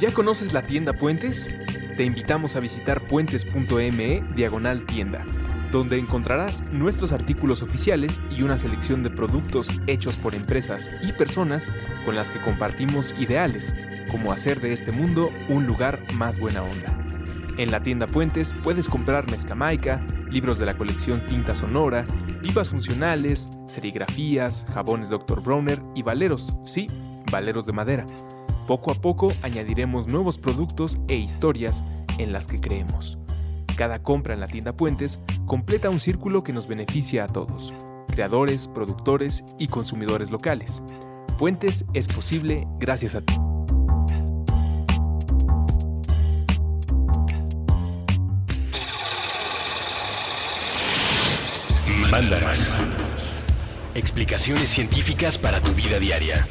¿Ya conoces la tienda Puentes? Te invitamos a visitar puentes.me diagonal tienda, donde encontrarás nuestros artículos oficiales y una selección de productos hechos por empresas y personas con las que compartimos ideales, como hacer de este mundo un lugar más buena onda. En la tienda Puentes puedes comprar mezcamaica, libros de la colección Tinta Sonora, pipas funcionales, serigrafías, jabones Dr. Bronner y valeros, sí, valeros de madera. Poco a poco añadiremos nuevos productos e historias en las que creemos. Cada compra en la tienda Puentes completa un círculo que nos beneficia a todos, creadores, productores y consumidores locales. Puentes es posible gracias a ti. Mandarax. Explicaciones científicas para tu vida diaria.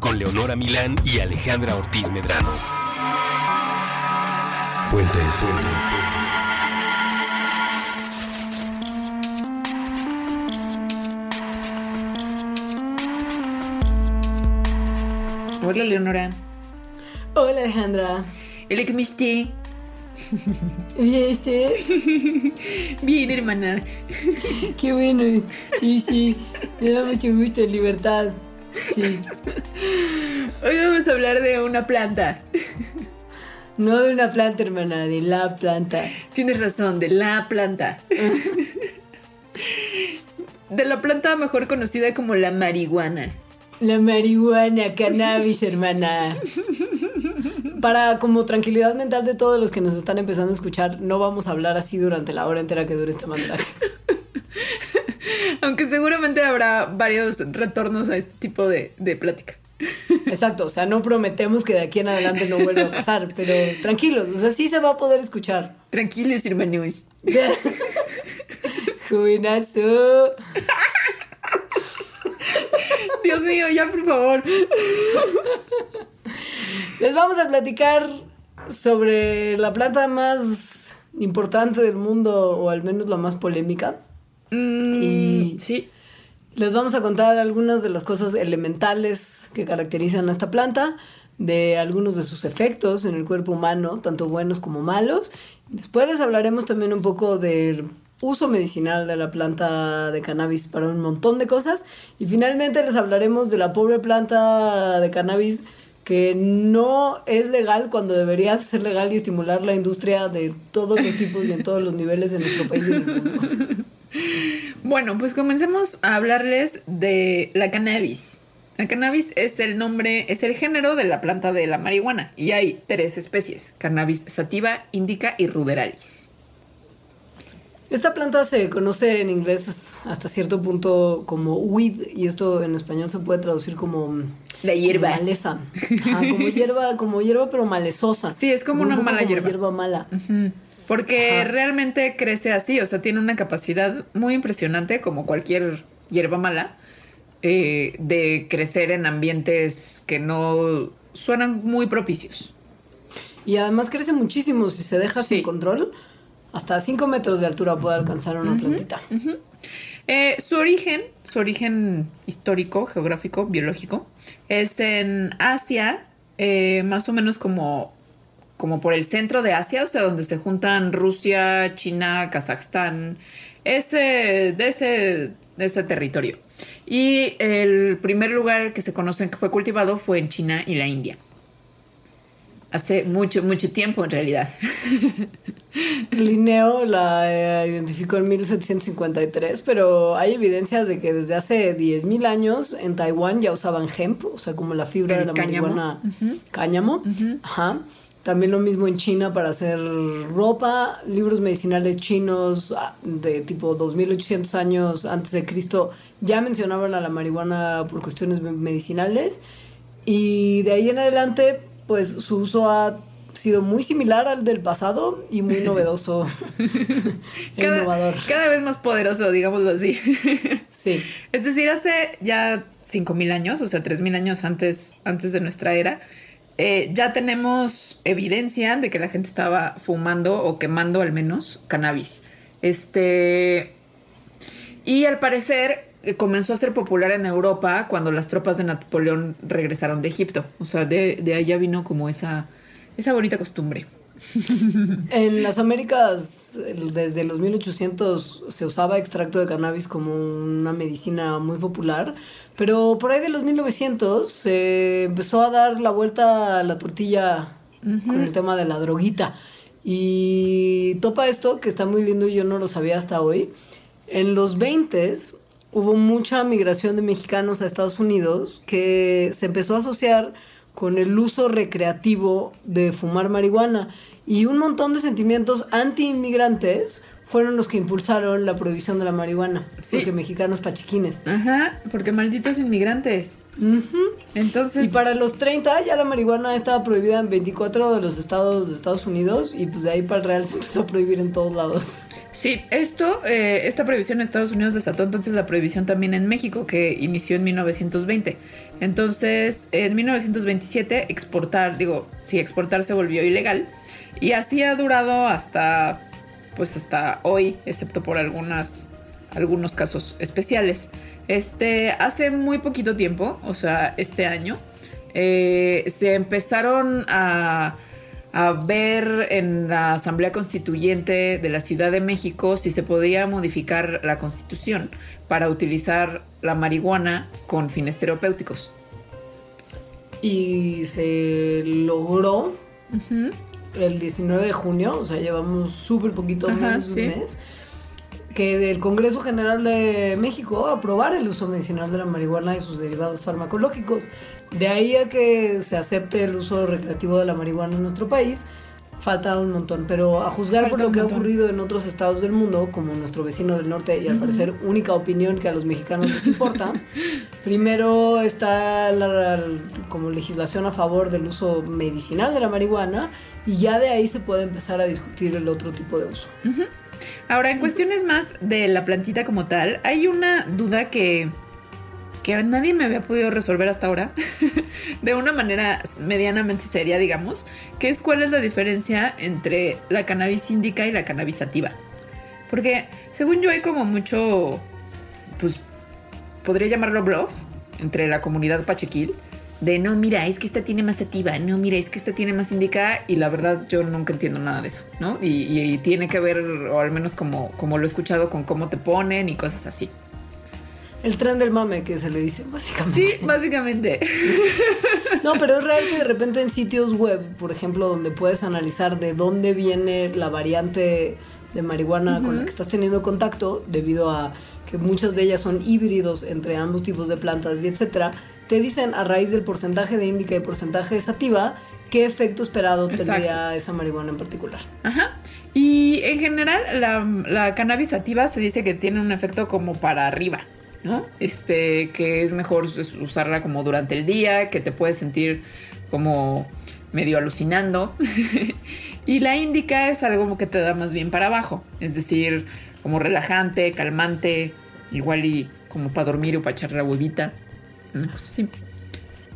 Con Leonora Milán y Alejandra Ortiz Medrano. Puentes. Hola, Leonora. Hola Alejandra. Hola, ¿cómo estás? ¿Bien usted? Bien, hermana. Qué bueno. Sí, sí. Me da mucho gusto, libertad. Sí. Hoy vamos a hablar de una planta. No de una planta, hermana, de la planta. Tienes razón, de la planta. De la planta mejor conocida como la marihuana. La marihuana, cannabis, hermana. Para como tranquilidad mental de todos los que nos están empezando a escuchar, no vamos a hablar así durante la hora entera que dure este Mandarax. Aunque seguramente habrá varios retornos a este tipo de, de plática. Exacto, o sea, no prometemos que de aquí en adelante no vuelva a pasar, pero tranquilos, o sea, sí se va a poder escuchar. Tranquilos, hermanos. Jovenazo. Dios mío, ya por favor. Les vamos a platicar sobre la planta más importante del mundo, o al menos la más polémica. Mm, Y- Sí. Les vamos a contar algunas de las cosas elementales que caracterizan a esta planta, de algunos de sus efectos en el cuerpo humano, tanto buenos como malos. Después les hablaremos también un poco del uso medicinal de la planta de cannabis para un montón de cosas. Y finalmente les hablaremos de la pobre planta de cannabis que no es legal cuando debería ser legal y estimular la industria de todos los tipos y en todos los niveles en nuestro país y en el mundo. Bueno, pues comencemos a hablarles de la cannabis. La cannabis es el nombre, es el género de la planta de la marihuana y hay tres especies: cannabis sativa, indica y ruderalis. Esta planta se conoce en inglés hasta cierto punto como weed y esto en español se puede traducir como La hierba. maleza. Ajá, como hierba, como hierba pero malezosa. Sí, es como una un mala como hierba. hierba mala. Porque Ajá. realmente crece así, o sea, tiene una capacidad muy impresionante, como cualquier hierba mala, eh, de crecer en ambientes que no suenan muy propicios. Y además crece muchísimo si se deja Sí. sin control. Hasta 5 metros de altura puede alcanzar una plantita. Eh, su origen, su origen histórico, geográfico, biológico, es en Asia, eh, más o menos como, como por el centro de Asia, o sea, donde se juntan Rusia, China, Kazajstán, ese, de, ese, de ese territorio. Y el primer lugar que se conoce que fue cultivado fue en China y la India. Hace mucho, mucho tiempo en realidad. Linneo la eh, identificó en 1753, pero hay evidencias de que desde hace 10.000 años en Taiwán ya usaban hemp, o sea, como la fibra El de la cáñamo. marihuana cáñamo. Ajá. También lo mismo en China para hacer ropa, libros medicinales chinos ah, de tipo 2800 años antes de Cristo ya mencionaban a la marihuana por cuestiones me- medicinales y de ahí en adelante pues su uso ha sido muy similar al del pasado y muy novedoso e Cada, innovador. cada vez más poderoso, digámoslo así. Sí. Es decir, hace ya 5.000 años, o sea, 3.000 años antes, antes de nuestra era, eh, ya tenemos evidencia de que la gente estaba fumando o quemando al menos cannabis. Este. Y al parecer, eh, comenzó a ser popular en Europa cuando las tropas de Napoleón regresaron de Egipto. O sea, de, de allá vino como esa, esa bonita costumbre. En las Américas, desde los 1800 se usaba extracto de cannabis como una medicina muy popular, pero por ahí de los 1900 se empezó a dar la vuelta a la tortilla con el tema de la droguita. Y topa esto, que está muy lindo y yo no lo sabía hasta hoy. En los 20 hubo mucha migración de mexicanos a Estados Unidos que se empezó a asociar con el uso recreativo de fumar marihuana y un montón de sentimientos anti-inmigrantes fueron los que impulsaron la prohibición de la marihuana, Sí. porque mexicanos pachequines. Ajá, porque malditos inmigrantes. Entonces, Y para los 30 ya la marihuana estaba prohibida en 24 de los estados de Estados Unidos y pues de ahí para el Real se empezó a prohibir en todos lados. sí, esto, eh, esta prohibición en Estados Unidos desató entonces la prohibición también en México, que inició en 1920. Entonces, en 1927, exportar, digo, sí, exportar se volvió ilegal. Y así ha durado hasta, pues hasta hoy, excepto por algunas, algunos casos especiales. Este, hace muy poquito tiempo, o sea, este año, eh, se empezaron a, a ver en la Asamblea Constituyente de la Ciudad de México si se podía modificar la constitución para utilizar la marihuana con fines terapéuticos. Y se logró el 19 de junio, o sea, llevamos súper poquito Ajá, menos sí. un mes, que el Congreso General de México aprobara el uso medicinal de la marihuana y sus derivados farmacológicos. De ahí a que se acepte el uso recreativo de la marihuana en nuestro país, falta un montón. Pero a juzgar por Falta lo un que ha ocurrido en otros estados del mundo, como nuestro vecino del norte, y al parecer única opinión que a los mexicanos les importa, primero está la, la- como legislación a favor del uso medicinal de la marihuana y ya de ahí se puede empezar a discutir el otro tipo de uso. Ahora, en cuestiones más de la plantita como tal, hay una duda que, que nadie me había podido resolver hasta ahora, de una manera medianamente seria, digamos, que es cuál es la diferencia entre la cannabis índica y la cannabis sativa. Porque, según yo, hay como mucho, pues, podría llamarlo bluff entre la comunidad pachequil. De no, mira, es que esta tiene más sativa, no, mira, es que esta tiene más indica, y la verdad yo nunca entiendo nada de eso, ¿no? Y, y- y tiene que ver, o al menos como, como lo he escuchado, con cómo te ponen y cosas así. El tren del mame que se le dice, básicamente. Sí, básicamente. No, pero es real que de repente en sitios web, por ejemplo, donde puedes analizar de dónde viene la variante de marihuana con la que estás teniendo contacto, debido a que muchas de ellas son híbridos entre ambos tipos de plantas y etcétera, te dicen a raíz del porcentaje de índica y porcentaje de sativa qué efecto esperado Exacto. tendría esa marihuana en particular. Ajá. Y en general, la, la cannabis sativa se dice que tiene un efecto como para arriba, Este, que es mejor us- usarla como durante el día, que te puedes sentir como medio alucinando. y la índica es algo que te da más bien para abajo, es decir, como relajante, calmante, igual y como para dormir o para echar la huevita. Cosa así.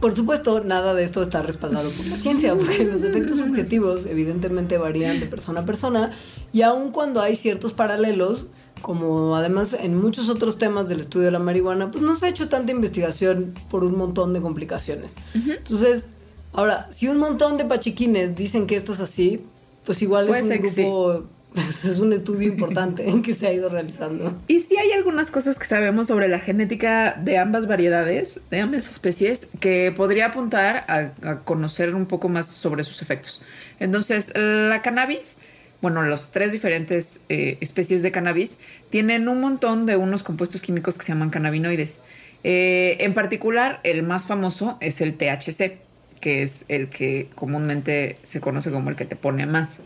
Por supuesto, nada de esto está respaldado por la ciencia, porque los efectos subjetivos evidentemente varían de persona a persona y aun cuando hay ciertos paralelos, como además en muchos otros temas del estudio de la marihuana, pues no se ha hecho tanta investigación por un montón de complicaciones. Entonces, ahora, si un montón de pachiquines dicen que esto es así, pues igual Puede es un grupo, es un estudio importante en que se ha ido realizando. Y sí hay algunas cosas que sabemos sobre la genética de ambas variedades, de ambas especies, que podría apuntar a, a conocer un poco más sobre sus efectos. Entonces, la cannabis, bueno, las tres diferentes eh, especies de cannabis tienen un montón de unos compuestos químicos que se llaman cannabinoides. Eh, en particular, el más famoso es el THC, que es el que comúnmente se conoce como el que te pone más.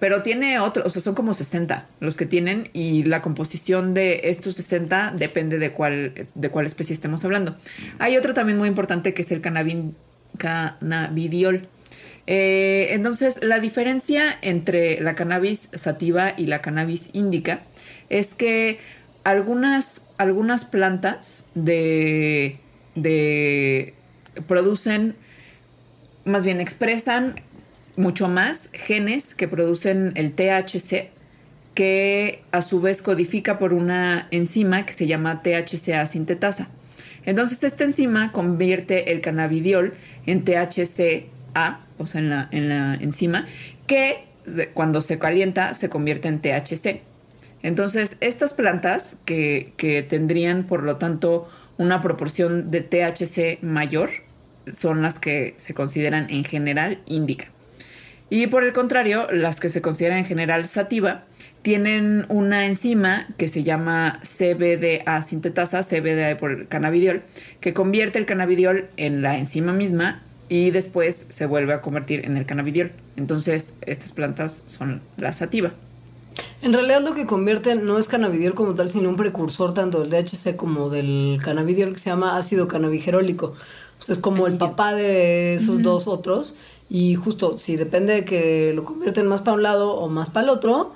Pero tiene otros, o sea, son como 60 los que tienen y la composición de estos 60 depende de cuál, de cuál especie estemos hablando. Hay otro también muy importante que es el cannabin- cannabidiol. Eh, entonces, la diferencia entre la cannabis sativa y la cannabis índica es que algunas, algunas plantas de, de producen más bien expresan mucho más genes que producen el THC que a su vez codifica por una enzima que se llama THCA sintetasa. Entonces esta enzima convierte el cannabidiol en THCA, o sea, en la, en la enzima, que cuando se calienta se convierte en THC. Entonces, estas plantas que, que tendrían, por lo tanto, una proporción de THC mayor, son las que se consideran en general índica. Y por el contrario, las que se consideran en general sativa tienen una enzima que se llama CBDA sintetasa, CBDA por cannabidiol, que convierte el cannabidiol en la enzima misma y después se vuelve a convertir en el cannabidiol. Entonces, estas plantas son la sativa. En realidad lo que convierte no es cannabidiol como tal, sino un precursor tanto del DHC como del cannabidiol que se llama ácido cannabigerolico. O sea, es como el Así papá de esos dos otros. Y justo, si depende de que lo convierten más para un lado o más para el otro.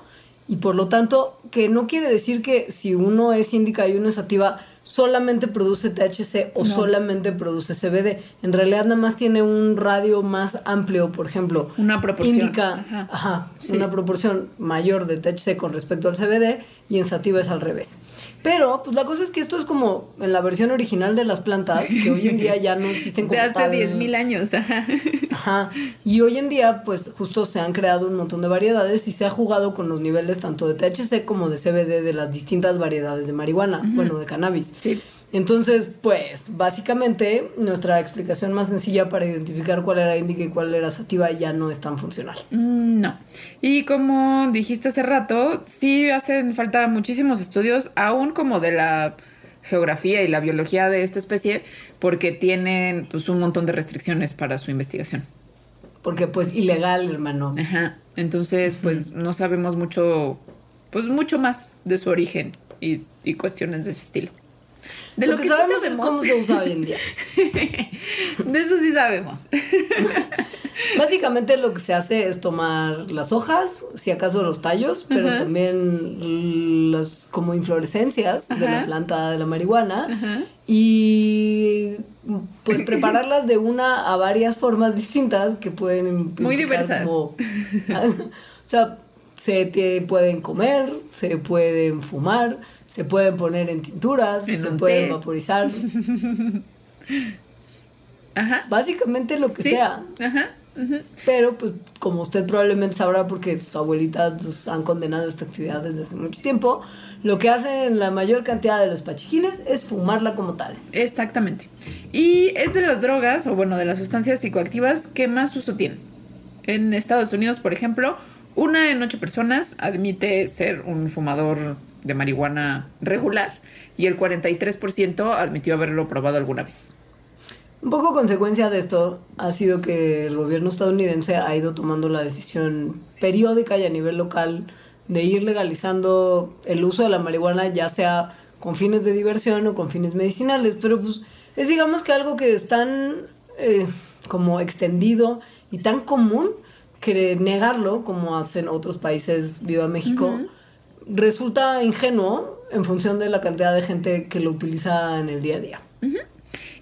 Y por lo tanto, que no quiere decir que si uno es índica y uno es sativa, solamente produce THC o No. solamente produce CBD. En realidad nada más tiene un radio más amplio, por ejemplo. Una proporción. Indica Ajá. Ajá, Sí. una proporción mayor de THC con respecto al CBD y en sativa es al revés. Pero, pues la cosa es que esto es como en la versión original de las plantas, que hoy en día ya no existen como De hace tal. 10.000 años. ajá. Ajá. Y hoy en día, pues justo se han creado un montón de variedades y se ha jugado con los niveles tanto de THC como de CBD de las distintas variedades de marihuana, bueno, de cannabis. Sí. Entonces, pues, básicamente, nuestra explicación más sencilla para identificar cuál era índica y cuál era sativa ya no es tan funcional. Mm, No. Y como dijiste hace rato, sí hacen falta muchísimos estudios, aún como de la geografía y la biología de esta especie, porque tienen pues un montón de restricciones para su investigación. Porque, pues, ilegal, hermano. Ajá. Entonces, pues no sabemos mucho, pues mucho más de su origen y, y cuestiones de ese estilo. De lo, lo, que, que, sí sabemos, es cómo se usa hoy en día. de eso sí sabemos. Básicamente lo que se hace es tomar las hojas, si acaso los tallos, pero Ajá. también las como inflorescencias de la planta de la marihuana Ajá. y pues prepararlas de una a varias formas distintas que pueden Muy diversas. como- o sea, se te pueden comer, se pueden fumar, se pueden poner en tinturas, En se pueden té. vaporizar, Ajá. básicamente lo que Sí. sea. Ajá. Pero, pues, como usted probablemente sabrá, porque sus abuelitas han condenado esta actividad desde hace mucho tiempo, lo que hacen la mayor cantidad de los pachiquines es fumarla como tal. Exactamente. Y es de las drogas, o bueno, de las sustancias psicoactivas que más uso tienen. En Estados Unidos, por ejemplo, una en ocho personas admite ser un fumador de marihuana regular y el 43% admitió haberlo probado alguna vez. Un poco consecuencia de esto ha sido que el gobierno estadounidense ha ido tomando la decisión periódica y a nivel local de ir legalizando el uso de la marihuana, ya sea con fines de diversión o con fines medicinales. Pero pues es digamos que algo que es tan eh, como extendido y tan común que negarlo, como hacen otros países, viva México, resulta ingenuo en función de la cantidad de gente que lo utiliza en el día a día.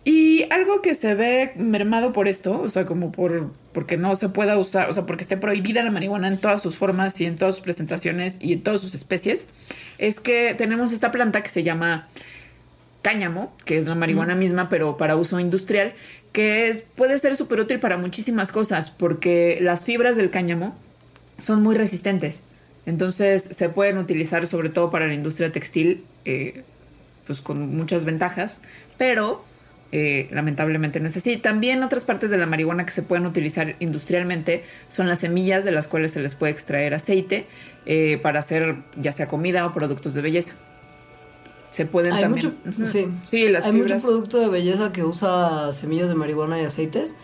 Y algo que se ve mermado por esto, o sea, como por porque no se pueda usar, o sea, porque esté prohibida la marihuana en todas sus formas y en todas sus presentaciones y en todas sus especies, es que tenemos esta planta que se llama cáñamo, que es la marihuana misma, pero para uso industrial, que es, puede ser súper útil para muchísimas cosas, porque las fibras del cáñamo son muy resistentes. Entonces se pueden utilizar sobre todo para la industria textil, eh, pues con muchas ventajas, pero eh, lamentablemente no es así. También otras partes de la marihuana que se pueden utilizar industrialmente son las semillas de las cuales se les puede extraer aceite eh, para hacer ya sea comida o productos de belleza. Se pueden Hay también. mucho, sí. Sí, las Hay fibras. mucho producto de belleza que usa semillas de marihuana y aceites.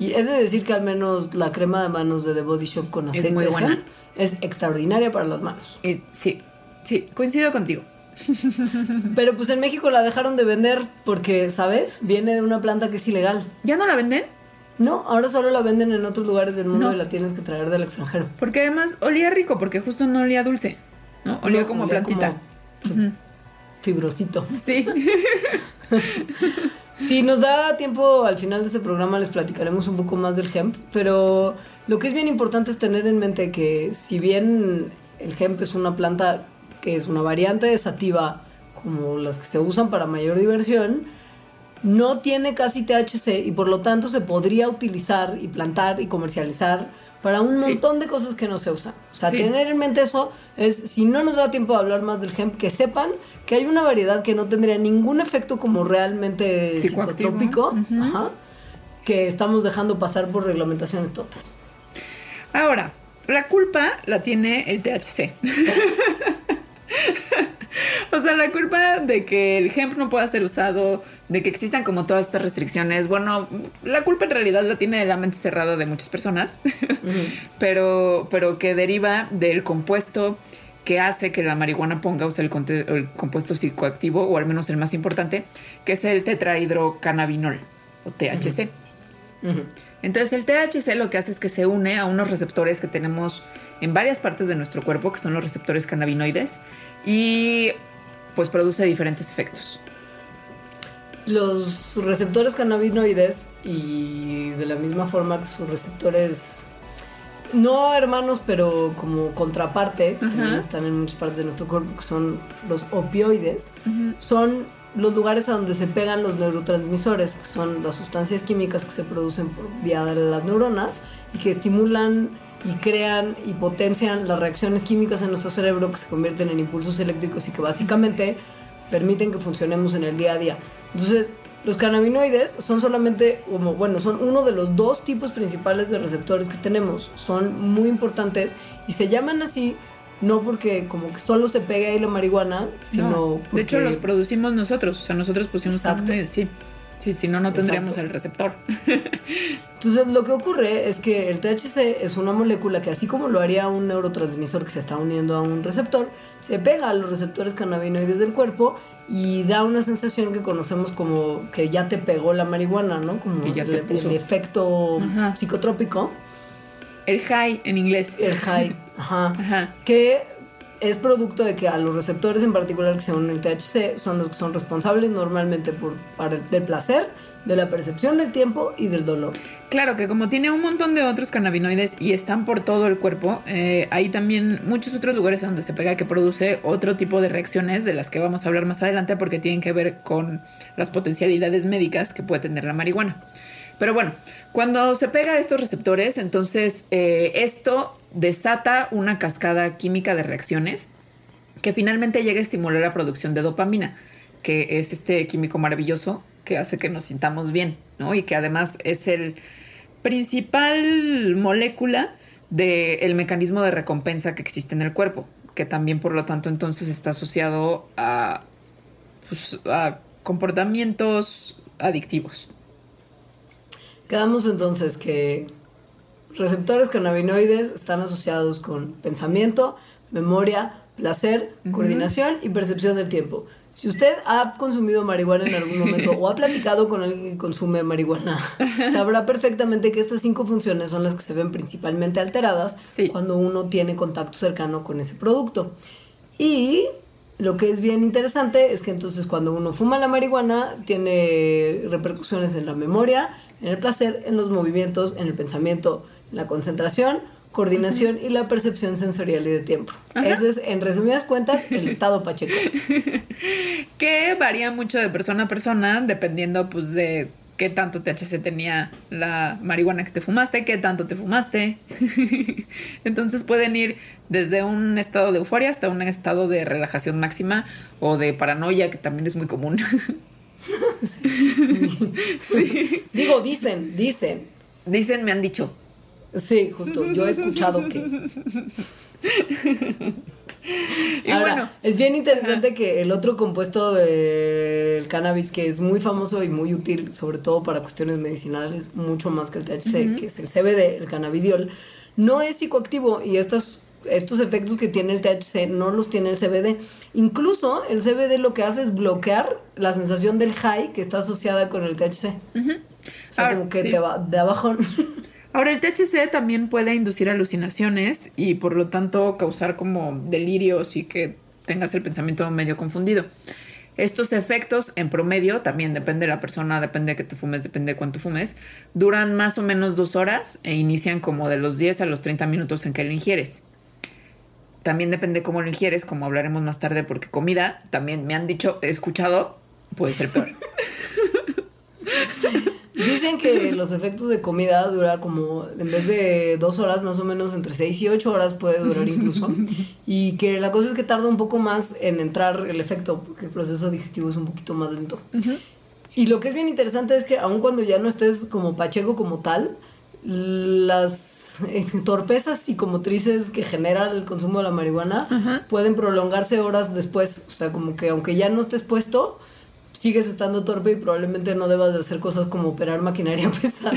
Y he de decir que al menos la crema de manos de The Body Shop con Es aceite muy de buena. es extraordinaria para las manos. Sí, sí, coincido contigo. Pero pues en México la dejaron de vender porque, ¿sabes? Viene de una planta que es ilegal. ¿Ya no la venden? No, ahora solo la venden en otros lugares del mundo No. y la tienes que traer del extranjero. Porque además olía rico, porque justo no olía dulce, ¿no? Olía No, como olía plantita. como Ujú. Fibrosito. Sí. Si nos da tiempo al final de este programa les platicaremos un poco más del hemp, pero lo que es bien importante es tener en mente que si bien el hemp es una planta que es una variante de sativa como las que se usan para mayor diversión, no tiene casi THC y por lo tanto se podría utilizar y plantar y comercializar para un Sí. montón de cosas que no se usan. O sea, Sí. tener en mente eso es, si no nos da tiempo de hablar más del hemp, que sepan que hay una variedad que no tendría ningún efecto como realmente psicotrópico, ajá, que estamos dejando pasar por reglamentaciones tontas. Ahora, la culpa la tiene el THC. o sea, la culpa de que el hemp no pueda ser usado, de que existan como todas estas restricciones, bueno, la culpa en realidad la tiene la mente cerrada de muchas personas, pero, pero que deriva del compuesto que hace que la marihuana ponga, o sea, el, compuesto psicoactivo, o al menos el más importante, que es el tetrahidrocannabinol, o THC. Entonces el THC lo que hace es que se une a unos receptores que tenemos en varias partes de nuestro cuerpo, que son los receptores cannabinoides, y pues produce diferentes efectos. Los receptores cannabinoides y de la misma forma que sus receptores no hermanos, pero como contraparte, que también están en muchas partes de nuestro cuerpo, que son los opioides, son los lugares a donde se pegan los neurotransmisores, que son las sustancias químicas que se producen por vía de las neuronas y que estimulan y crean y potencian las reacciones químicas en nuestro cerebro que se convierten en impulsos eléctricos y que básicamente permiten que funcionemos en el día a día. Entonces, los cannabinoides son solamente, como, bueno, son uno de los dos tipos principales de receptores que tenemos. Son muy importantes y se llaman así no porque como que solo se pegue ahí la marihuana, sino No, porque... De hecho, los producimos nosotros, o sea, nosotros pusimos Exacto. sí. Sí, si no, no tendríamos Exacto. el receptor. Entonces lo que ocurre es que el THC es una molécula que así como lo haría un neurotransmisor que se está uniendo a un receptor, se pega a los receptores cannabinoides del cuerpo y da una sensación que conocemos como que ya te pegó la marihuana, ¿no? Como ya el, efecto Ajá. psicotrópico, El high en inglés. el high, ajá, Ajá. que es producto de que a los receptores en particular que se unen el THC son los que son responsables normalmente por, del placer, de la percepción del tiempo y del dolor. Claro que como tiene un montón de otros cannabinoides y están por todo el cuerpo, eh, hay también muchos otros lugares donde se pega que produce otro tipo de reacciones de las que vamos a hablar más adelante porque tienen que ver con las potencialidades médicas que puede tener la marihuana. Pero bueno, cuando se pega a estos receptores, entonces eh, esto desata una cascada química de reacciones que finalmente llega a estimular la producción de dopamina, que es este químico maravilloso que hace que nos sintamos bien, ¿no? Y que además es el principal molécula del mecanismo de recompensa que existe en el cuerpo, que también por lo tanto entonces está asociado a, pues, a comportamientos adictivos. Quedamos entonces que receptores cannabinoides están asociados con pensamiento, memoria, placer, coordinación y percepción del tiempo. Si usted ha consumido marihuana en algún momento o ha platicado con alguien que consume marihuana, sabrá perfectamente que estas cinco funciones son las que se ven principalmente alteradas Sí. cuando uno tiene contacto cercano con ese producto. Y lo que es bien interesante es que entonces cuando uno fuma la marihuana tiene repercusiones en la memoria, en el placer, en los movimientos, en el pensamiento, en la concentración, coordinación y la percepción sensorial y de tiempo. Ese es, en resumidas cuentas, el estado pacheco. que varía mucho de persona a persona dependiendo pues de qué tanto THC tenía la marihuana que te fumaste, qué tanto te fumaste. Entonces pueden ir desde un estado de euforia hasta un estado de relajación máxima o de paranoia, que también es muy común. sí. Digo, dicen, dicen. Dicen, me han dicho. Sí, justo, yo he escuchado que... Y Ahora, bueno, es bien interesante que el otro compuesto del cannabis que es muy famoso y muy útil, sobre todo para cuestiones medicinales, mucho más que el THC, que es el CBD, el cannabidiol, no es psicoactivo y estos, estos efectos que tiene el THC no los tiene el CBD. Incluso el CBD lo que hace es bloquear la sensación del high que está asociada con el THC. O sea, Ahora, como que sí. te va de abajo. Ahora, el THC también puede inducir alucinaciones y por lo tanto causar como delirios y que tengas el pensamiento medio confundido. Estos efectos en promedio, también depende de la persona, depende de que te fumes, depende de cuánto fumes, duran más o menos dos horas e inician como de los 10 a los 30 minutos en que lo ingieres. también depende cómo lo ingieres, como hablaremos más tarde, porque comida, también me han dicho, he escuchado, puede ser peor. Dicen que los efectos de comida dura como, en vez de dos horas, más o menos entre seis y ocho horas puede durar incluso. Y que la cosa es que tarda un poco más en entrar el efecto, porque el proceso digestivo es un poquito más lento. Y lo que es bien interesante es que aun cuando ya no estés como pacheco como tal, las torpezas psicomotrices que genera el consumo de la marihuana pueden prolongarse horas después. O sea, como que aunque ya no estés puesto, sigues estando torpe y probablemente no debas de hacer cosas como operar maquinaria pesada.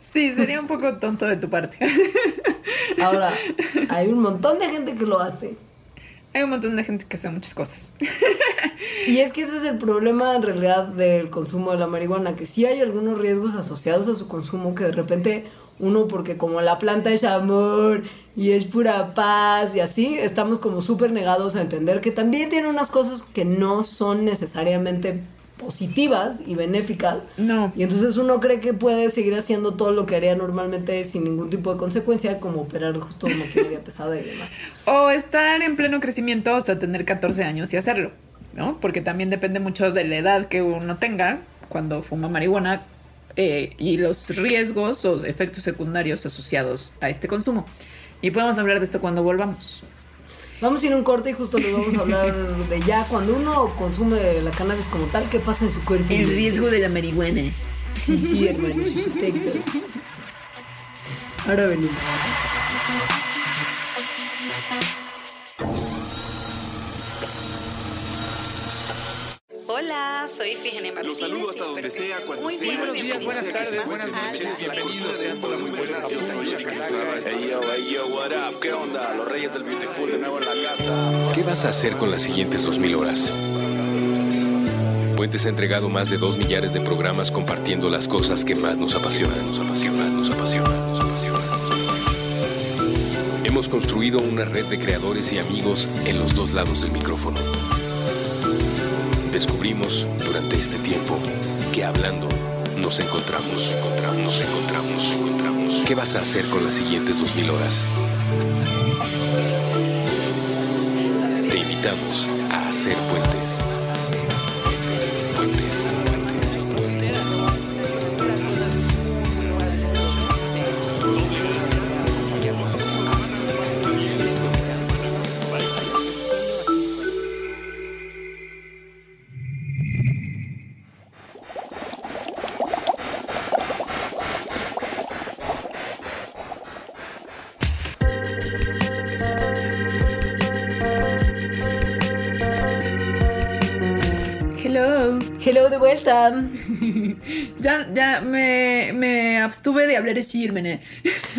Sí, sería un poco tonto de tu parte. Ahora, hay un montón de gente que lo hace. Hay un montón de gente que hace muchas cosas. Y es que ese es el problema en realidad del consumo de la marihuana, que sí hay algunos riesgos asociados a su consumo que de repente uno, porque como la planta es amor y es pura paz y así, estamos como súper negados a entender que también tiene unas cosas que no son necesariamente positivas y benéficas. No. Y entonces uno cree que puede seguir haciendo todo lo que haría normalmente sin ningún tipo de consecuencia, como operar justo maquinaria pesada y demás. O estar en pleno crecimiento, o sea, tener 14 años y hacerlo, ¿no? Porque también depende mucho de la edad que uno tenga cuando fuma marihuana eh, y los riesgos o efectos secundarios asociados a este consumo. Y podemos hablar de esto cuando volvamos. Vamos a ir a un corte y justo les vamos a hablar de ya cuando uno consume la cannabis como tal, qué pasa en su cuerpo. de la marihuana. Sí, sí, hermano, sus efectos. Ahora venimos. Hola, soy Figenia Martínez. Los saludo hasta donde sea, cuando muy sea. bien. Buenos días, buenas tardes, buenas noches, bienvenidos sean todos ustedes a Hey yo, hey yo, what up? ¿Qué onda? Los Reyes del Beautiful de nuevo en la casa. ¿Qué vas a hacer con las siguientes 2000 horas? Puentes ha entregado más de dos millares de programas compartiendo las cosas que más nos apasionan, nos apasionan, nos apasionan, nos apasionan. Hemos construido una red de creadores y amigos en los dos lados del micrófono. Descubrimos durante este tiempo que hablando nos encontramos, encontramos, encontramos, encontramos. ¿Qué vas a hacer con las siguientes 2000 horas? Te invitamos a hacer. Puentes, puentes, puentes. Ya, ya me, me abstuve de hablar Shirmene.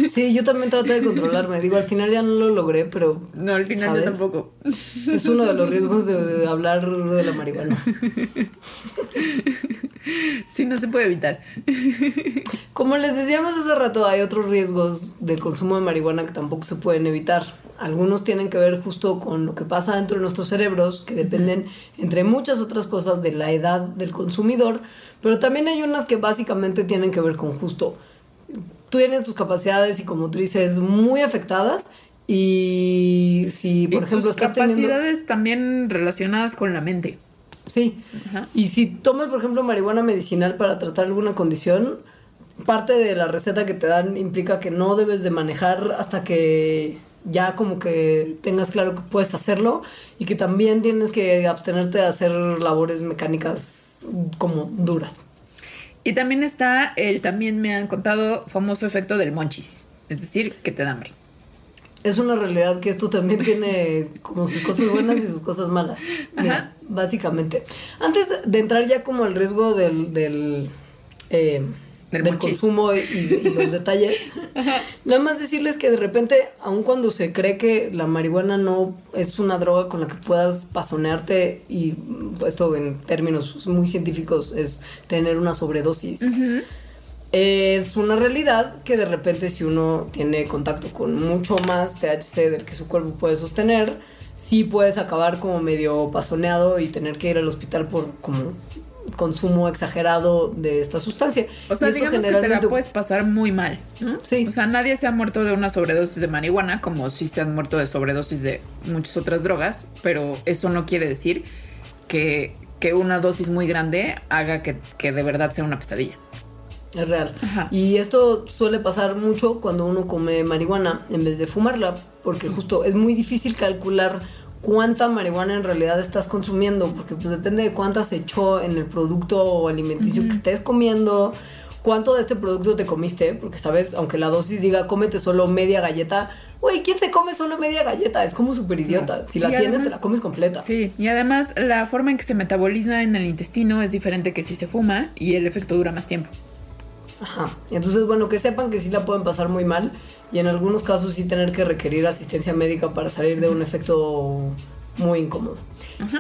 Sí, yo también traté de controlarme. Digo, al final ya no lo logré, pero No, al final yo ¿Sabes? tampoco. es uno de los riesgos de hablar de la marihuana. Sí, no se puede evitar. Como les decíamos hace rato, hay otros riesgos del consumo de marihuana que tampoco se pueden evitar. Algunos tienen que ver justo con lo que pasa dentro de nuestros cerebros, que dependen, entre muchas otras cosas, de la edad del consumidor, pero también hay unas que básicamente tienen que ver con justo, tú tienes tus capacidades psicomotrices muy afectadas y si, por Y ejemplo, tus estás teniendo... capacidades también relacionadas con la mente. Sí. Ajá. Y si tomas, por ejemplo, marihuana medicinal para tratar alguna condición, parte de la receta que te dan implica que no debes de manejar hasta que ya como que tengas claro que puedes hacerlo y que también tienes que abstenerte de hacer labores mecánicas como duras. Y también está el, también me han contado, famoso efecto del monchis. Es decir, que te da hambre. Es una realidad que esto también tiene como sus cosas buenas y sus cosas malas. Mira, básicamente. Antes de entrar ya como al riesgo del, del, eh, Del consumo y, y los detalles, nada más decirles que de repente, aun cuando se cree que la marihuana no es una droga con la que puedas pasonearte, y mm, esto en términos muy científicos es tener una sobredosis, es una realidad que de repente si uno tiene contacto con mucho más THC del que su cuerpo puede sostener, sí puedes acabar como medio pasoneado y tener que ir al hospital por como consumo exagerado de esta sustancia. O sea, digamos que te la puedes pasar muy mal, ¿no? Sí. O sea, nadie se ha muerto de una sobredosis de marihuana como si se han muerto de sobredosis de muchas otras drogas, pero eso no quiere decir que, que una dosis muy grande haga que, que de verdad sea una pesadilla. Es real. Ajá. Y esto suele pasar mucho cuando uno come marihuana en vez de fumarla, porque justo es muy difícil calcular cuánta marihuana en realidad estás consumiendo, porque pues depende de cuánta se echó en el producto alimenticio que estés comiendo, cuánto de este producto te comiste, porque sabes, aunque la dosis diga cómete solo media galleta, güey, ¿quién se come solo media galleta? Es como súper idiota. Si la Y tienes, te la comes completa. Sí, y además la forma en que se metaboliza en el intestino es diferente que si se fuma y el efecto dura más tiempo. Ajá. Entonces, bueno, que sepan que sí la pueden pasar muy mal y en algunos casos sí tener que requerir asistencia médica para salir de un efecto muy incómodo.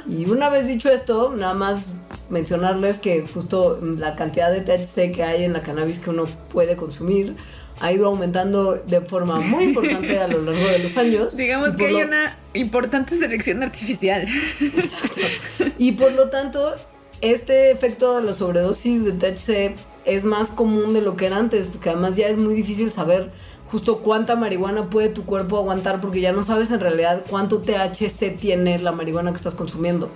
Y una vez dicho esto, nada más mencionarles que justo la cantidad de THC que hay en la cannabis que uno puede consumir ha ido aumentando de forma muy importante a lo largo de los años. Digamos que hay lo- una importante selección artificial. Exacto. Y por lo tanto, este efecto de la sobredosis de THC es más común de lo que era antes, porque además ya es muy difícil saber justo cuánta marihuana puede tu cuerpo aguantar, porque ya no sabes en realidad cuánto THC tiene la marihuana que estás consumiendo.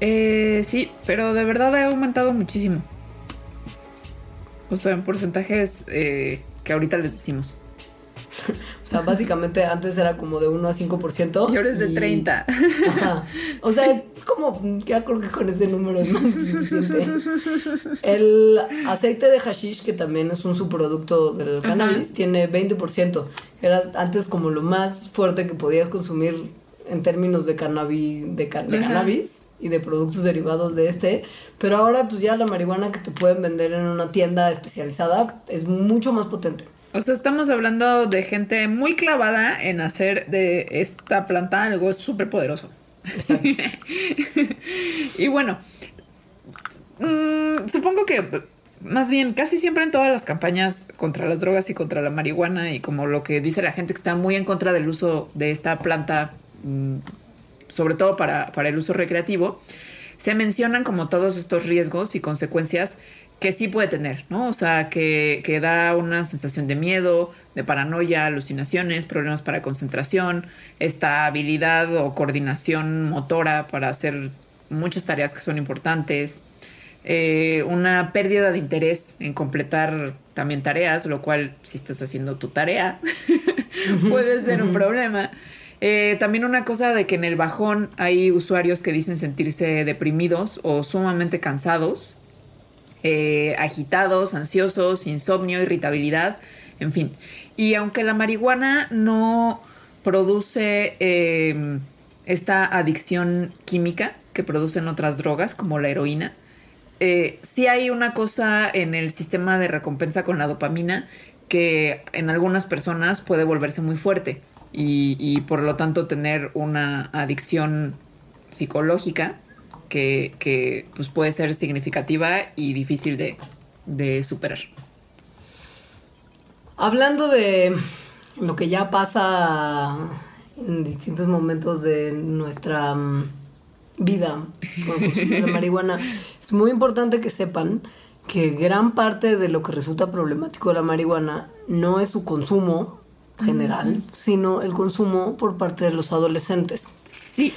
Eh, sí, pero de verdad ha aumentado muchísimo. O sea, en porcentajes eh, que ahorita les decimos. O sea, básicamente antes era como de 1 a 5%. Y ahora es de 30. Ajá. O sea, como ya creo que con ese número es más suficiente. El aceite de hashish, que también es un subproducto del cannabis, tiene 20%. Era antes como lo más fuerte que podías consumir en términos de, cannabi- de, ca- de Ajá. cannabis y de productos derivados de este. Pero ahora pues ya la marihuana que te pueden vender en una tienda especializada es mucho más potente. O sea, estamos hablando de gente muy clavada en hacer de esta planta algo súper poderoso. Y bueno, mm, supongo que más bien casi siempre en todas las campañas contra las drogas y contra la marihuana y como lo que dice la gente que está muy en contra del uso de esta planta, mm, sobre todo para, para el uso recreativo, se mencionan como todos estos riesgos y consecuencias que sí puede tener, ¿no? O sea, que, que da una sensación de miedo, de paranoia, alucinaciones, problemas para concentración, estabilidad o coordinación motora para hacer muchas tareas que son importantes, eh, una pérdida de interés en completar también tareas, lo cual si estás haciendo tu tarea puede ser un problema. Eh, también una cosa de que en el bajón hay usuarios que dicen sentirse deprimidos o sumamente cansados, eh, agitados, ansiosos, insomnio, irritabilidad, en fin. Y aunque la marihuana no produce eh, esta adicción química que producen otras drogas como la heroína, eh, sí hay una cosa en el sistema de recompensa con la dopamina que en algunas personas puede volverse muy fuerte y, y por lo tanto tener una adicción psicológica que, que, pues puede ser significativa y difícil de, de superar. Hablando de lo que ya pasa en distintos momentos de nuestra mm, vida con el consumo de la marihuana, es muy importante que sepan que gran parte de lo que resulta problemático de la marihuana no es su consumo general, sino el consumo por parte de los adolescentes. Sí.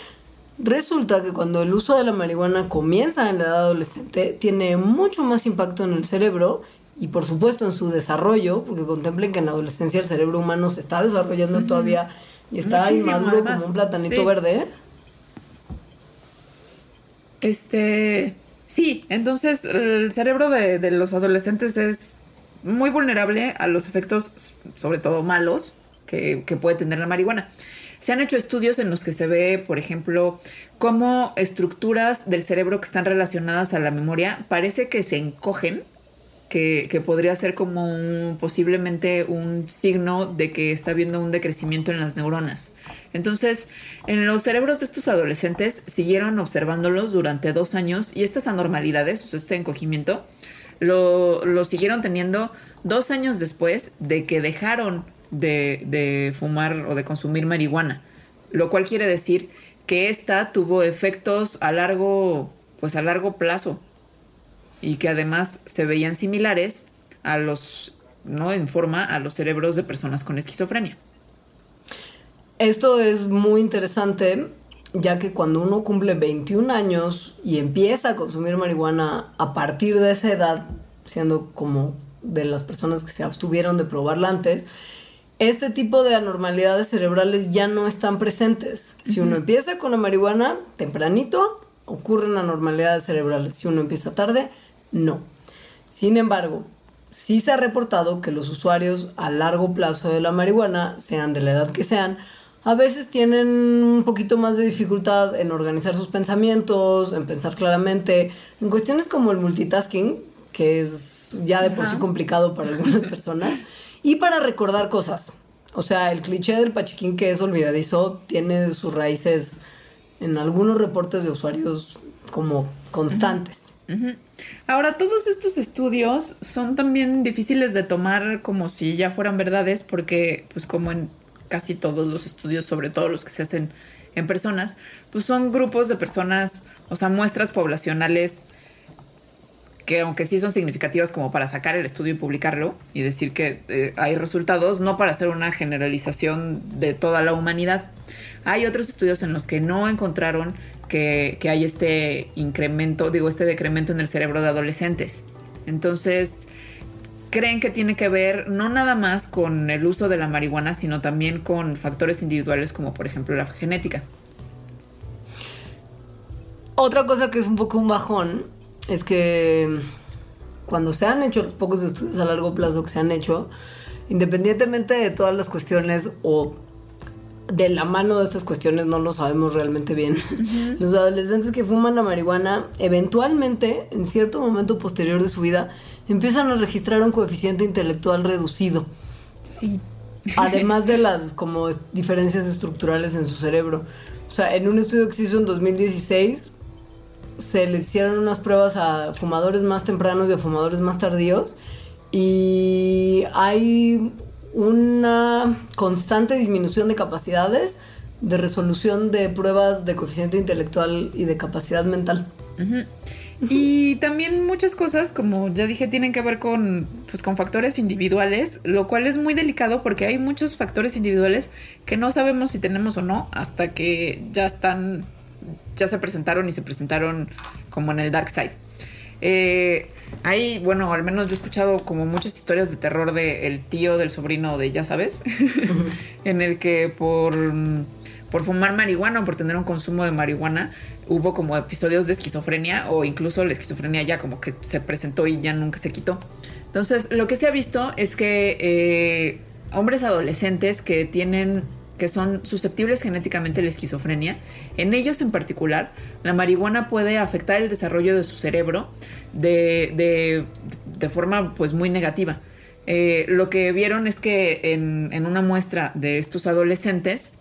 Resulta que cuando el uso de la marihuana comienza en la edad adolescente, tiene mucho más impacto en el cerebro y por supuesto en su desarrollo, porque contemplen que en la adolescencia el cerebro humano se está desarrollando todavía y está inmaduro como un platanito Sí. verde. Este. Sí, entonces el cerebro de, de los adolescentes es muy vulnerable a los efectos, sobre todo malos, que, que puede tener la marihuana. Se han hecho estudios en los que se ve, por ejemplo, cómo estructuras del cerebro que están relacionadas a la memoria parece que se encogen, que, podría ser como posiblemente un signo de que está habiendo un decrecimiento en las neuronas. Entonces, en los cerebros de estos adolescentes siguieron observándolos durante dos años y estas anormalidades, o sea, este encogimiento, lo, lo siguieron teniendo dos años después de que dejaron de, fumar o de consumir marihuana, lo cual quiere decir que esta tuvo efectos a largo, pues a largo plazo y que además se veían similares a los, ¿no? En forma a los cerebros de personas con esquizofrenia. Esto es muy interesante, ya que cuando uno cumple 21 años y empieza a consumir marihuana a partir de esa edad, siendo como de las personas que se abstuvieron de probarla antes, este tipo de anormalidades cerebrales ya no están presentes. Si uno empieza con la marihuana tempranito, ocurren anormalidades cerebrales. Si uno empieza tarde, no. Sin embargo, sí se ha reportado que los usuarios a largo plazo de la marihuana, sean de la edad que sean, a veces tienen un poquito más de dificultad en organizar sus pensamientos, en pensar claramente, en cuestiones como el multitasking, que es ya de por sí complicado para algunas personas, y para recordar cosas. O sea, el cliché del pachiquín que es olvidadizo tiene sus raíces en algunos reportes de usuarios como constantes. Ahora, todos estos estudios son también difíciles de tomar como si ya fueran verdades, porque, pues, como en casi todos los estudios, sobre todo los que se hacen en personas, pues son grupos de personas, o sea, muestras poblacionales que aunque sí son significativas como para sacar el estudio y publicarlo y decir que eh, hay resultados, no para hacer una generalización de toda la humanidad. Hay otros estudios en los que no encontraron que, que hay este incremento, digo, este decremento en el cerebro de adolescentes. Entonces, creen que tiene que ver no nada más con el uso de la marihuana, sino también con factores individuales como por ejemplo la genética. Otra cosa que es un poco un bajón es que cuando se han hecho los pocos estudios a largo plazo que se han hecho, independientemente de todas las cuestiones o de la mano de estas cuestiones no lo sabemos realmente bien. Los adolescentes que fuman la marihuana eventualmente, en cierto momento posterior de su vida, empiezan a registrar un coeficiente intelectual reducido. Sí. Además de las como diferencias estructurales en su cerebro. O sea, en un estudio que se hizo en 2016, se les hicieron unas pruebas a fumadores más tempranos y a fumadores más tardíos. Y hay una constante disminución de capacidades de resolución de pruebas de coeficiente intelectual y de capacidad mental. Y también muchas cosas, como ya dije, tienen que ver con, pues, con factores individuales, lo cual es muy delicado porque hay muchos factores individuales que no sabemos si tenemos o no hasta que ya están, ya se presentaron y se presentaron como en el dark side. Eh, hay, bueno, al menos yo he escuchado como muchas historias de terror de el tío del sobrino de, ya sabes, en el que por, por fumar marihuana o por tener un consumo de marihuana hubo como episodios de esquizofrenia o incluso la esquizofrenia ya como que se presentó y ya nunca se quitó. Entonces, lo que se ha visto es que eh, hombres adolescentes que tienen que son susceptibles genéticamente a la esquizofrenia, en ellos en particular, la marihuana puede afectar el desarrollo de su cerebro de, de- de forma pues muy negativa. Eh, lo que vieron es que en, en una muestra de estos adolescentes,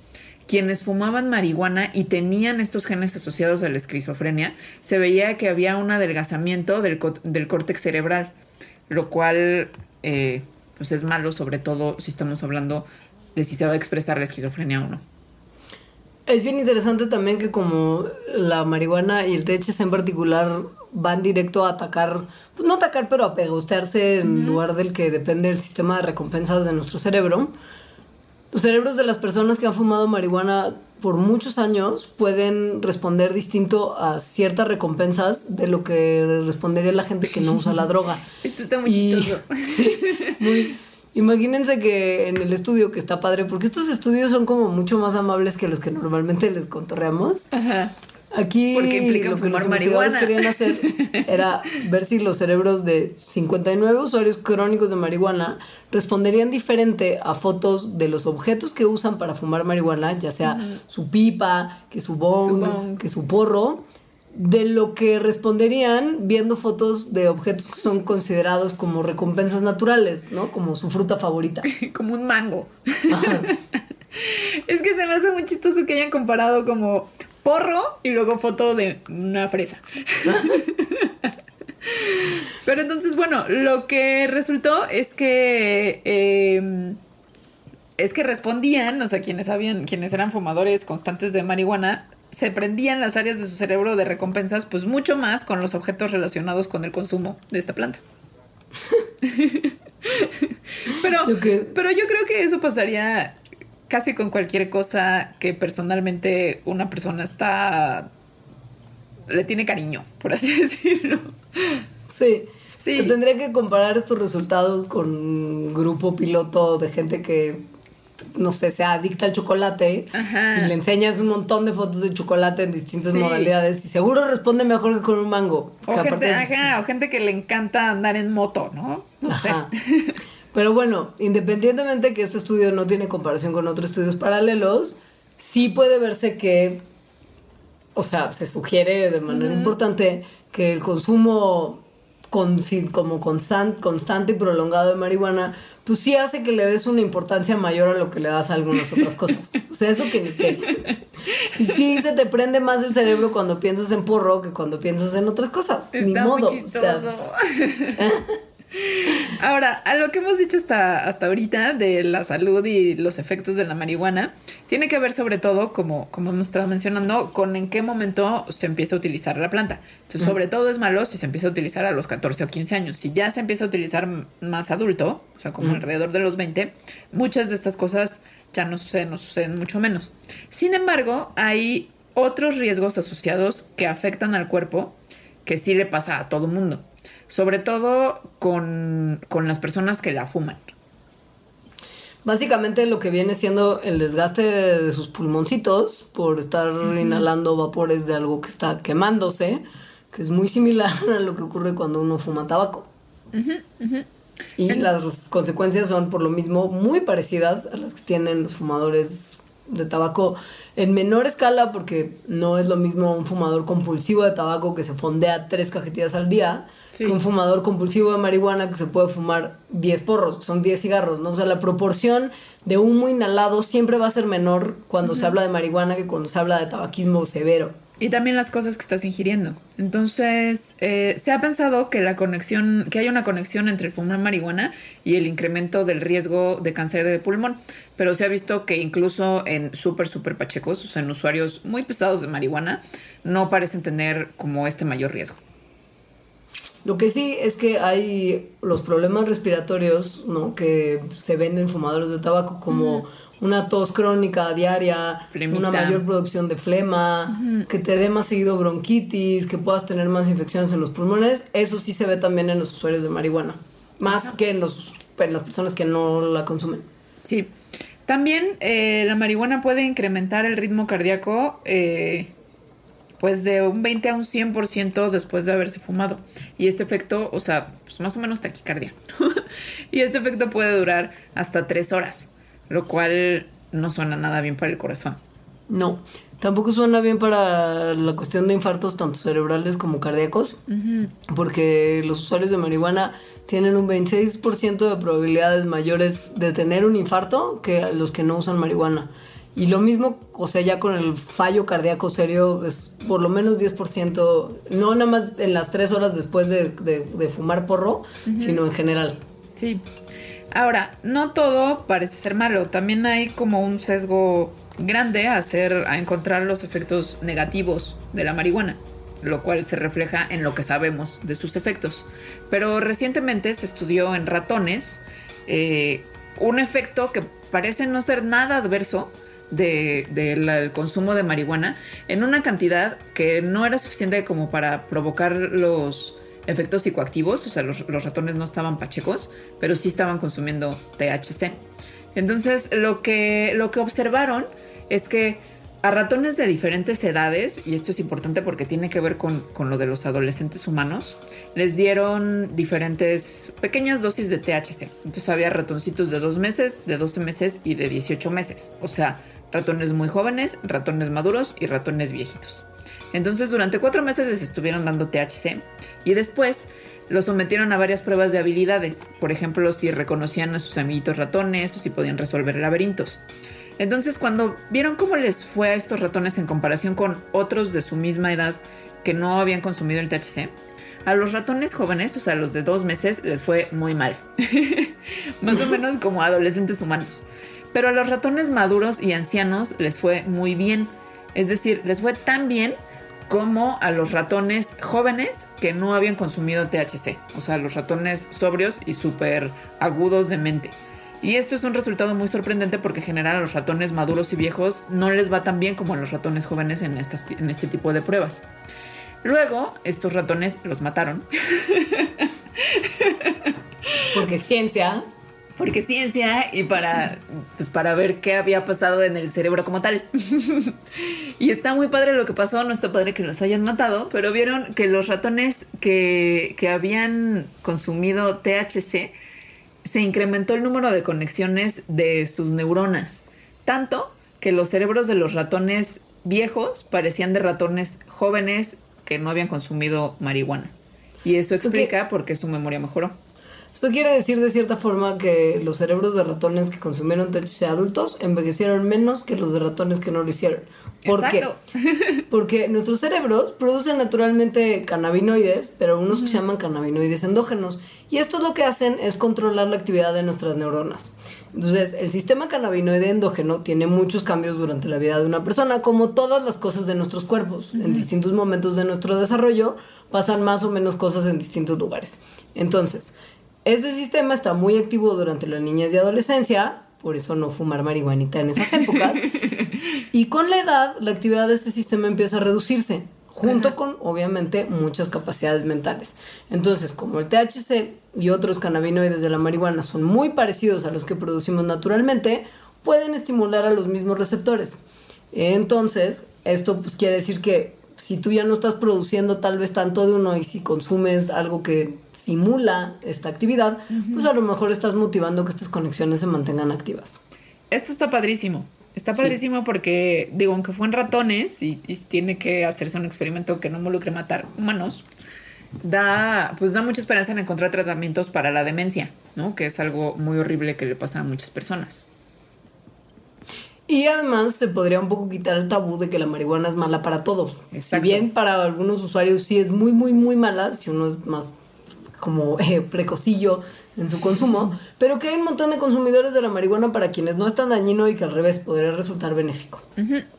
quienes fumaban marihuana y tenían estos genes asociados a la esquizofrenia, se veía que había un adelgazamiento del, del córtex cerebral, lo cual eh, pues es malo, sobre todo si estamos hablando de si se va a expresar la esquizofrenia o no. Es bien interesante también que como la marihuana y el THC en particular van directo a atacar, pues no atacar, pero a pegostearse en lugar del que depende del sistema de recompensas de nuestro cerebro. Los cerebros de las personas que han fumado marihuana por muchos años pueden responder distinto a ciertas recompensas de lo que respondería la gente que no usa la droga. Esto está muy Y- chistoso. sí, muy- Imagínense que en el estudio, que está padre, porque estos estudios son como mucho más amables que los que normalmente les contorreamos. Aquí Porque implican lo que los investigadores querían hacer era ver si los cerebros de 59 usuarios crónicos de marihuana responderían diferente a fotos de los objetos que usan para fumar marihuana, ya sea su pipa, que su bong, Su bong. que su porro, de lo que responderían viendo fotos de objetos que son considerados como recompensas naturales, ¿no? Como su fruta favorita. como un mango. Ajá. Es que se me hace muy chistoso que hayan comparado como porro y luego foto de una fresa. Pero entonces, bueno, lo que resultó es que eh, es que respondían, o sea, quienes habían, quienes eran fumadores constantes de marihuana, se prendían las áreas de su cerebro de recompensas, pues mucho más con los objetos relacionados con el consumo de esta planta. pero, pero yo creo que eso pasaría casi con cualquier cosa que personalmente una persona está le tiene cariño, por así decirlo. Sí. Sí. Tendría que comparar estos resultados con un grupo piloto de gente que, no sé, sea adicta al chocolate Ajá. y le enseñas un montón de fotos de chocolate en distintas Sí. modalidades y seguro responde mejor que con un mango. O gente, ajá, o gente que le encanta andar en moto, ¿no? No Ajá. sé. Pero bueno, independientemente que este estudio no tiene comparación con otros estudios paralelos, sí puede verse que, o sea, se sugiere de manera importante que el consumo con, como constan- constante y prolongado de marihuana, pues sí hace que le des una importancia mayor a lo que le das a algunas otras cosas. O sea, eso que ni qué. Y sí se te prende más el cerebro cuando piensas en porro que cuando piensas en otras cosas. ni modo. muy o sea, chistoso. Ahora, a lo que hemos dicho hasta, hasta ahorita de la salud y los efectos de la marihuana, tiene que ver sobre todo, como, como hemos estado mencionando, con en qué momento se empieza a utilizar la planta. Entonces, sobre todo es malo si se empieza a utilizar a los 14 o 15 años. Si ya se empieza a utilizar más adulto, o sea, como alrededor de los 20, muchas de estas cosas ya no suceden, no suceden mucho menos. Sin embargo, hay otros riesgos asociados que afectan al cuerpo que sí le pasa a todo mundo. Sobre todo con, con las personas que la fuman. Básicamente lo que viene siendo el desgaste de sus pulmoncitos por estar inhalando vapores de algo que está quemándose, que es muy similar a lo que ocurre cuando uno fuma tabaco. Y las consecuencias son por lo mismo muy parecidas a las que tienen los fumadores de tabaco en menor escala porque no es lo mismo un fumador compulsivo de tabaco que se fondea tres cajetillas al día Sí. que un fumador compulsivo de marihuana que se puede fumar 10 porros, son 10 cigarros, ¿no? O sea, la proporción de humo inhalado siempre va a ser menor cuando se habla de marihuana que cuando se habla de tabaquismo severo. Y también las cosas que estás ingiriendo. Entonces, eh, se ha pensado que la conexión, que hay una conexión entre el fumar marihuana y el incremento del riesgo de cáncer de pulmón. Pero se ha visto que incluso en súper, súper pachecos, o sea, en usuarios muy pesados de marihuana, no parecen tener como este mayor riesgo. Lo que sí es que hay los problemas respiratorios, ¿no? Que se ven en fumadores de tabaco como una tos crónica diaria, Flemita. una mayor producción de flema, que te dé más seguido bronquitis, que puedas tener más infecciones en los pulmones. Eso sí se ve también en los usuarios de marihuana, más que en, los, en las personas que no la consumen. Sí. También eh, la marihuana puede incrementar el ritmo cardíaco eh, pues de un 20 a un 100% después de haberse fumado. Y este efecto, o sea, pues más o menos taquicardia. y este efecto puede durar hasta tres horas, lo cual no suena nada bien para el corazón. No, tampoco suena bien para la cuestión de infartos tanto cerebrales como cardíacos, porque los usuarios de marihuana tienen un 26% de probabilidades mayores de tener un infarto que los que no usan marihuana. Y lo mismo, o sea, ya con el fallo cardíaco serio, es por lo menos 10%, no nada más en las tres horas después de, de- de fumar porro, sino en general. Sí. Ahora, no todo parece ser malo. También hay como un sesgo grande a hacer, a encontrar los efectos negativos de la marihuana, lo cual se refleja en lo que sabemos de sus efectos. Pero recientemente se estudió en ratones eh, un efecto que parece no ser nada adverso de- del consumo de marihuana en una cantidad que no era suficiente como para provocar los efectos psicoactivos, o sea, los, los ratones no estaban pachecos, pero sí estaban consumiendo THC. Entonces, lo que, lo que observaron es que a ratones de diferentes edades, y esto es importante porque tiene que ver con, con lo de los adolescentes humanos, les dieron diferentes pequeñas dosis de THC. Entonces había ratoncitos de 2 meses, de 12 meses y de 18 meses. O sea, ratones muy jóvenes, ratones maduros y ratones viejitos. Entonces durante cuatro meses les estuvieron dando THC y después los sometieron a varias pruebas de habilidades. Por ejemplo, si reconocían a sus amiguitos ratones o si podían resolver laberintos. Entonces cuando vieron cómo les fue a estos ratones en comparación con otros de su misma edad que no habían consumido el THC, a los ratones jóvenes, o sea, los de dos meses, les fue muy mal. Más o menos como adolescentes humanos. Pero a los ratones maduros y ancianos les fue muy bien. Es decir, les fue tan bien como a los ratones jóvenes que no habían consumido THC, o sea, los ratones sobrios y súper agudos de mente. Y esto es un resultado muy sorprendente porque en general a los ratones maduros y viejos no les va tan bien como a los ratones jóvenes en, estas, en este tipo de pruebas. Luego, estos ratones los mataron. Porque ciencia. Porque ciencia y para, pues para ver qué había pasado en el cerebro como tal. y está muy padre lo que pasó, no está padre que los hayan matado, pero vieron que los ratones que, que habían consumido THC se incrementó el número de conexiones de sus neuronas. Tanto que los cerebros de los ratones viejos parecían de ratones jóvenes que no habían consumido marihuana. Y eso ¿Esto explica por qué su memoria mejoró. Esto quiere decir de cierta forma que los cerebros de ratones que consumieron THC adultos envejecieron menos que los de ratones que no lo hicieron. ¿Por Exacto. qué? Porque nuestros cerebros producen naturalmente cannabinoides, pero unos que se llaman cannabinoides endógenos. Y esto lo que hacen es controlar la actividad de nuestras neuronas. Entonces, el sistema cannabinoide endógeno tiene muchos cambios durante la vida de una persona, como todas las cosas de nuestros cuerpos. En distintos momentos de nuestro desarrollo pasan más o menos cosas en distintos lugares. Entonces, este sistema está muy activo durante la niñez y adolescencia, por eso no fumar marihuanita en esas épocas. y con la edad, la actividad de este sistema empieza a reducirse, junto con, obviamente, muchas capacidades mentales. Entonces, como el THC y otros cannabinoides de la marihuana son muy parecidos a los que producimos naturalmente, pueden estimular a los mismos receptores. Entonces, esto pues quiere decir que si tú ya no estás produciendo tal vez tanto de uno y si consumes algo que simula esta actividad, pues a lo mejor estás motivando que estas conexiones se mantengan activas. Esto está padrísimo. Está Sí. padrísimo porque, digo, aunque fue en ratones y, y tiene que hacerse un experimento que no involucre matar humanos, da, pues da mucha esperanza en encontrar tratamientos para la demencia, ¿no? Que es algo muy horrible que le pasa a muchas personas. Y además se podría un poco quitar el tabú de que la marihuana es mala para todos. Si bien para algunos usuarios sí es muy, muy, muy mala, si uno es más como eh, precosillo en su consumo, pero que hay un montón de consumidores de la marihuana para quienes no es tan dañino y que al revés podría resultar benéfico.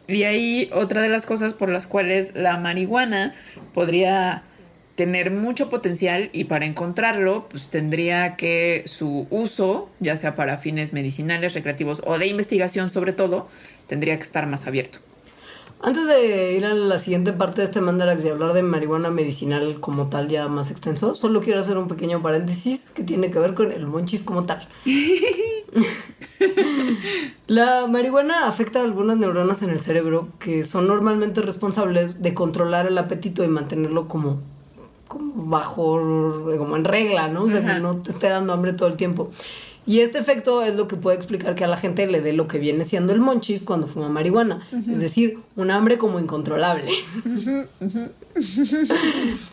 Y ahí otra de las cosas por las cuales la marihuana podría tener mucho potencial y para encontrarlo, pues tendría que su uso, ya sea para fines medicinales, recreativos o de investigación sobre todo, tendría que estar más abierto. Antes de ir a la siguiente parte de este Mandarax y hablar de marihuana medicinal como tal ya más extenso, solo quiero hacer un pequeño paréntesis que tiene que ver con el monchis como tal. la marihuana afecta a algunas neuronas en el cerebro que son normalmente responsables de controlar el apetito y mantenerlo como, como bajo, como en regla, ¿no? O sea, Ajá. que no te esté dando hambre todo el tiempo. Y este efecto es lo que puede explicar que a la gente le dé lo que viene siendo el monchis cuando fuma marihuana. Es decir, un hambre como incontrolable.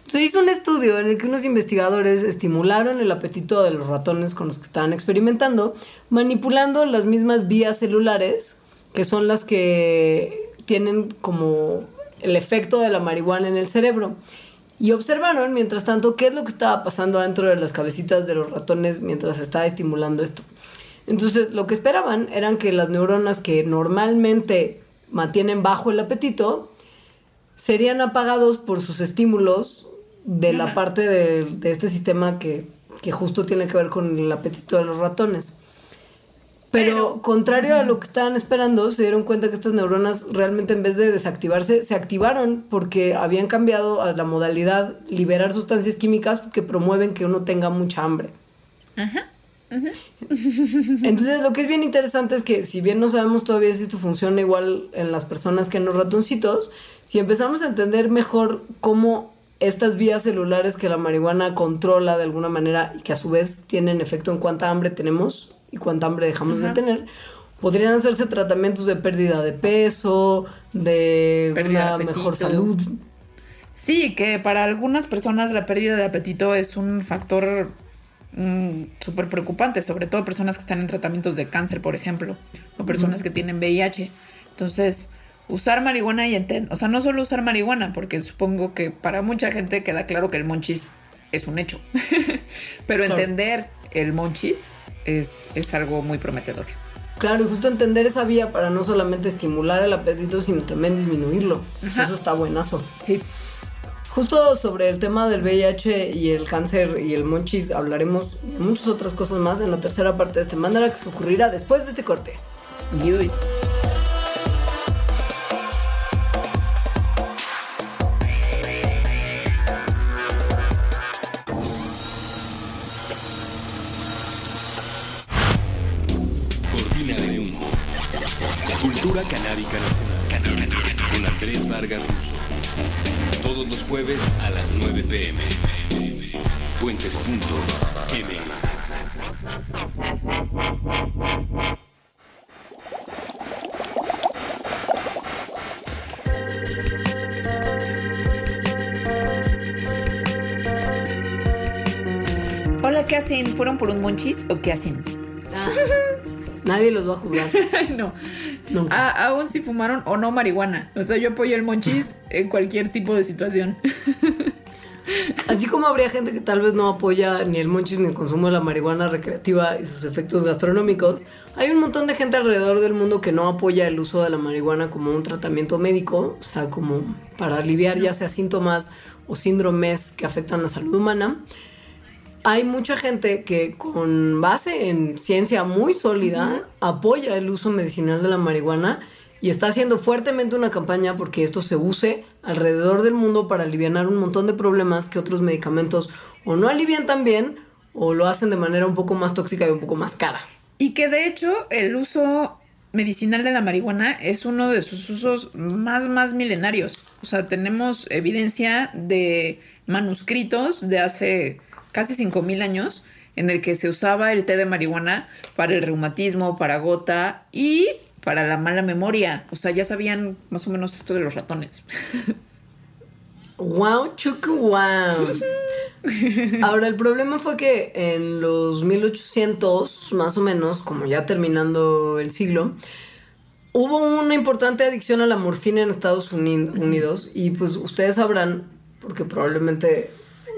Se hizo un estudio en el que unos investigadores estimularon el apetito de los ratones con los que estaban experimentando, manipulando las mismas vías celulares, que son las que tienen como el efecto de la marihuana en el cerebro. Y observaron, mientras tanto, qué es lo que estaba pasando dentro de las cabecitas de los ratones mientras estaba estimulando esto. Entonces, lo que esperaban eran que las neuronas que normalmente mantienen bajo el apetito serían apagados por sus estímulos de la parte de, de este sistema que, que justo tiene que ver con el apetito de los ratones. Pero, contrario a lo que estaban esperando, se dieron cuenta que estas neuronas realmente en vez de desactivarse, se activaron porque habían cambiado a la modalidad liberar sustancias químicas que promueven que uno tenga mucha hambre. Entonces, lo que es bien interesante es que, si bien no sabemos todavía si esto funciona igual en las personas que en los ratoncitos, si empezamos a entender mejor cómo estas vías celulares que la marihuana controla de alguna manera y que a su vez tienen efecto en cuánta hambre tenemos y cuánta hambre dejamos de tener, podrían hacerse tratamientos de pérdida de peso, de Pérdida una de mejor salud. Sí, que para algunas personas la pérdida de apetito es un factor mm, súper preocupante, sobre todo personas que están en tratamientos de cáncer, por ejemplo, o personas que tienen VIH. Entonces, usar marihuana y entender, o sea, no solo usar marihuana, porque supongo que para mucha gente queda claro que el monchis es un hecho, pero entender el monchis es, es algo muy prometedor. Claro, y justo entender esa vía para no solamente estimular el apetito, sino también disminuirlo. Pues eso está buenazo. Sí. Justo sobre el tema del VIH y el cáncer y el monchis hablaremos muchas otras cosas más en la tercera parte de este mandala que ocurrirá después de este corte. Yus. ¿Fueron por un monchis o qué hacen? Nadie los va a juzgar. no. Nunca. Ah, aún si fumaron o no marihuana. O sea, yo apoyo el monchis en cualquier tipo de situación. Así como habría gente que tal vez no apoya ni el monchis ni el consumo de la marihuana recreativa y sus efectos gastronómicos, hay un montón de gente alrededor del mundo que no apoya el uso de la marihuana como un tratamiento médico, o sea, como para aliviar ya sea síntomas o síndromes que afectan la salud humana. Hay mucha gente que con base en ciencia muy sólida apoya el uso medicinal de la marihuana y está haciendo fuertemente una campaña porque esto se use alrededor del mundo para aliviar un montón de problemas que otros medicamentos o no alivian tan bien o lo hacen de manera un poco más tóxica y un poco más cara. Y que de hecho el uso medicinal de la marihuana es uno de sus usos más, más milenarios. O sea, tenemos evidencia de manuscritos de hace casi 5.000 años en el que se usaba el té de marihuana para el reumatismo, para gota y para la mala memoria. O sea, ya sabían más o menos esto de los ratones. Wow, chucu wow. Ahora, el problema fue que en los 1800, más o menos, como ya terminando el siglo, hubo una importante adicción a la morfina en Estados Uni- Unidos y pues ustedes sabrán, porque probablemente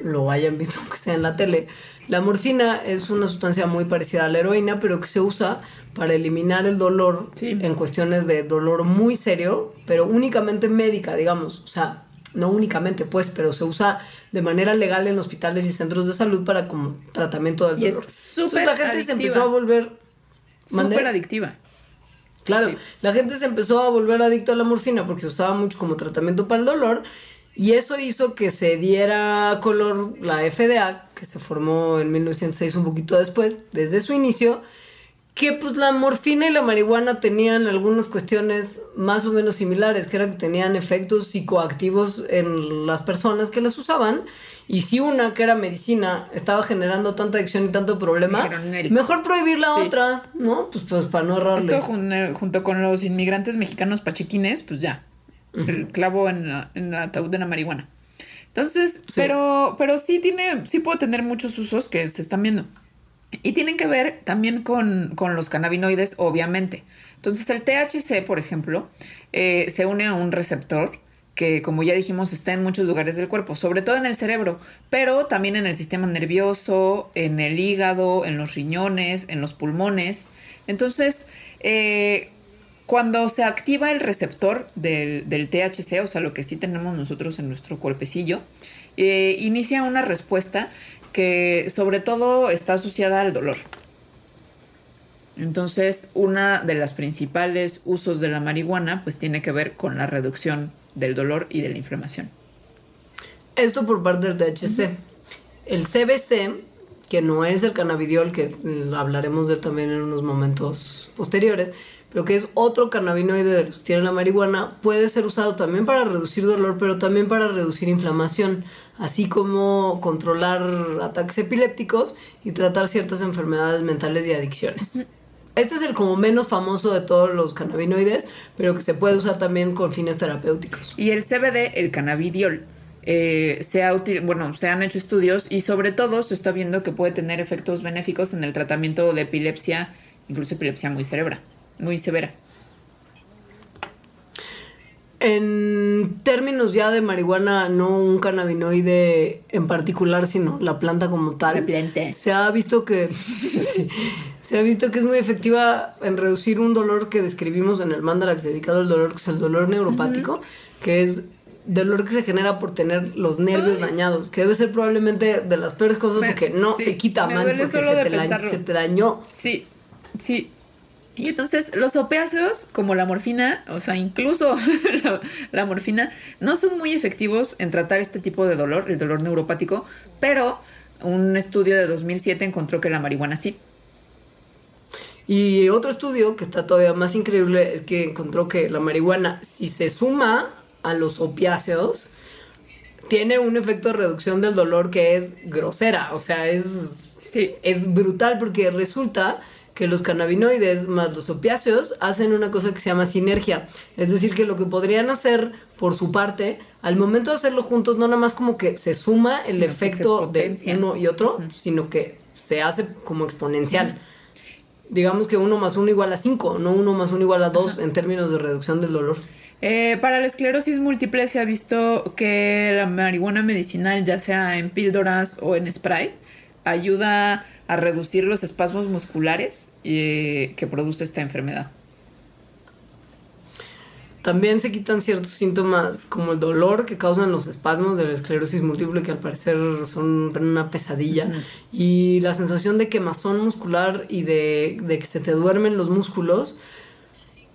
lo hayan visto que sea en la tele, la morfina es una sustancia muy parecida a la heroína, pero que se usa para eliminar el dolor Sí. en cuestiones de dolor muy serio, pero únicamente médica, digamos. O sea, no únicamente pues, pero se usa de manera legal en hospitales y centros de salud para como tratamiento del Y es dolor. súper Entonces la gente se adictiva. empezó a volver... Súper adictiva. Claro, Sí. la gente se empezó a volver adicto a la morfina porque se usaba mucho como tratamiento para el dolor y eso hizo que se diera color la FDA, que se formó en 1906 un poquito después, desde su inicio, que pues la morfina y la marihuana tenían algunas cuestiones más o menos similares, que era que tenían efectos psicoactivos en las personas que las usaban. Y si una que era medicina estaba generando tanta adicción y tanto problema, mejor prohibir la Sí. otra, ¿no? Pues, pues para no errarle. Esto jun- junto con los inmigrantes mexicanos pachequines, pues ya. El clavo en, la- en el ataúd de la marihuana. Entonces, pero, pero sí tiene, sí puede tener muchos usos que se están viendo. Y tienen que ver también con, con los cannabinoides, obviamente. Entonces, el THC, por ejemplo, eh, se une a un receptor que, como ya dijimos, está en muchos lugares del cuerpo, sobre todo en el cerebro, pero también en el sistema nervioso, en el hígado, en los riñones, en los pulmones. Entonces, eh, cuando se activa el receptor del, del THC, o sea, lo que sí tenemos nosotros en nuestro cuerpecillo, eh, inicia una respuesta que sobre todo está asociada al dolor. Entonces, una de las principales usos de la marihuana pues tiene que ver con la reducción del dolor y de la inflamación. Esto por parte del THC. El CBC, que no es el cannabidiol, que hablaremos de él también en unos momentos posteriores, pero que es otro cannabinoide de los que tiene la marihuana, puede ser usado también para reducir dolor, pero también para reducir inflamación, así como controlar ataques epilépticos y tratar ciertas enfermedades mentales y adicciones. Este es el como menos famoso de todos los cannabinoides, pero que se puede usar también con fines terapéuticos. Y el CBD, el cannabidiol, eh, se, ha util- bueno, se han hecho estudios y sobre todo se está viendo que puede tener efectos benéficos en el tratamiento de epilepsia, incluso epilepsia muy cerebra, muy severa. En términos ya de marihuana, no un cannabinoide en particular, sino la planta como tal. La planta. Se ha visto que sí, se ha visto que es muy efectiva en reducir un dolor que describimos en el mandalax dedicado al dolor, que es el dolor neuropático, que es dolor que se genera por tener los nervios dañados, que debe ser probablemente de las peores cosas Me- porque no sí, se quita duele porque se te, la- se te dañó. Sí, sí. Y entonces los opiáceos, como la morfina, o sea, incluso la, la morfina, no son muy efectivos en tratar este tipo de dolor, el dolor neuropático, pero un estudio de 2007 encontró que la marihuana sí. Y otro estudio que está todavía más increíble es que encontró que la marihuana, si se suma a los opiáceos, tiene un efecto de reducción del dolor que es grosera. O sea, es, Sí. es brutal porque resulta que los cannabinoides más los opiáceos hacen una cosa que se llama sinergia. Es decir, que lo que podrían hacer por su parte, al momento de hacerlo juntos, no nada más como que se suma el Sino efecto de uno y otro, sino que se hace como exponencial. Digamos que uno más uno igual a 5, no uno más uno igual a 2 en términos de reducción del dolor. Eh, para la esclerosis múltiple se ha visto que la marihuana medicinal, ya sea en píldoras o en spray, ayuda a reducir los espasmos musculares eh, que produce esta enfermedad. También se quitan ciertos síntomas como el dolor que causan los espasmos de la esclerosis múltiple, que al parecer son una pesadilla, y la sensación de quemazón muscular y de, de que se te duermen los músculos,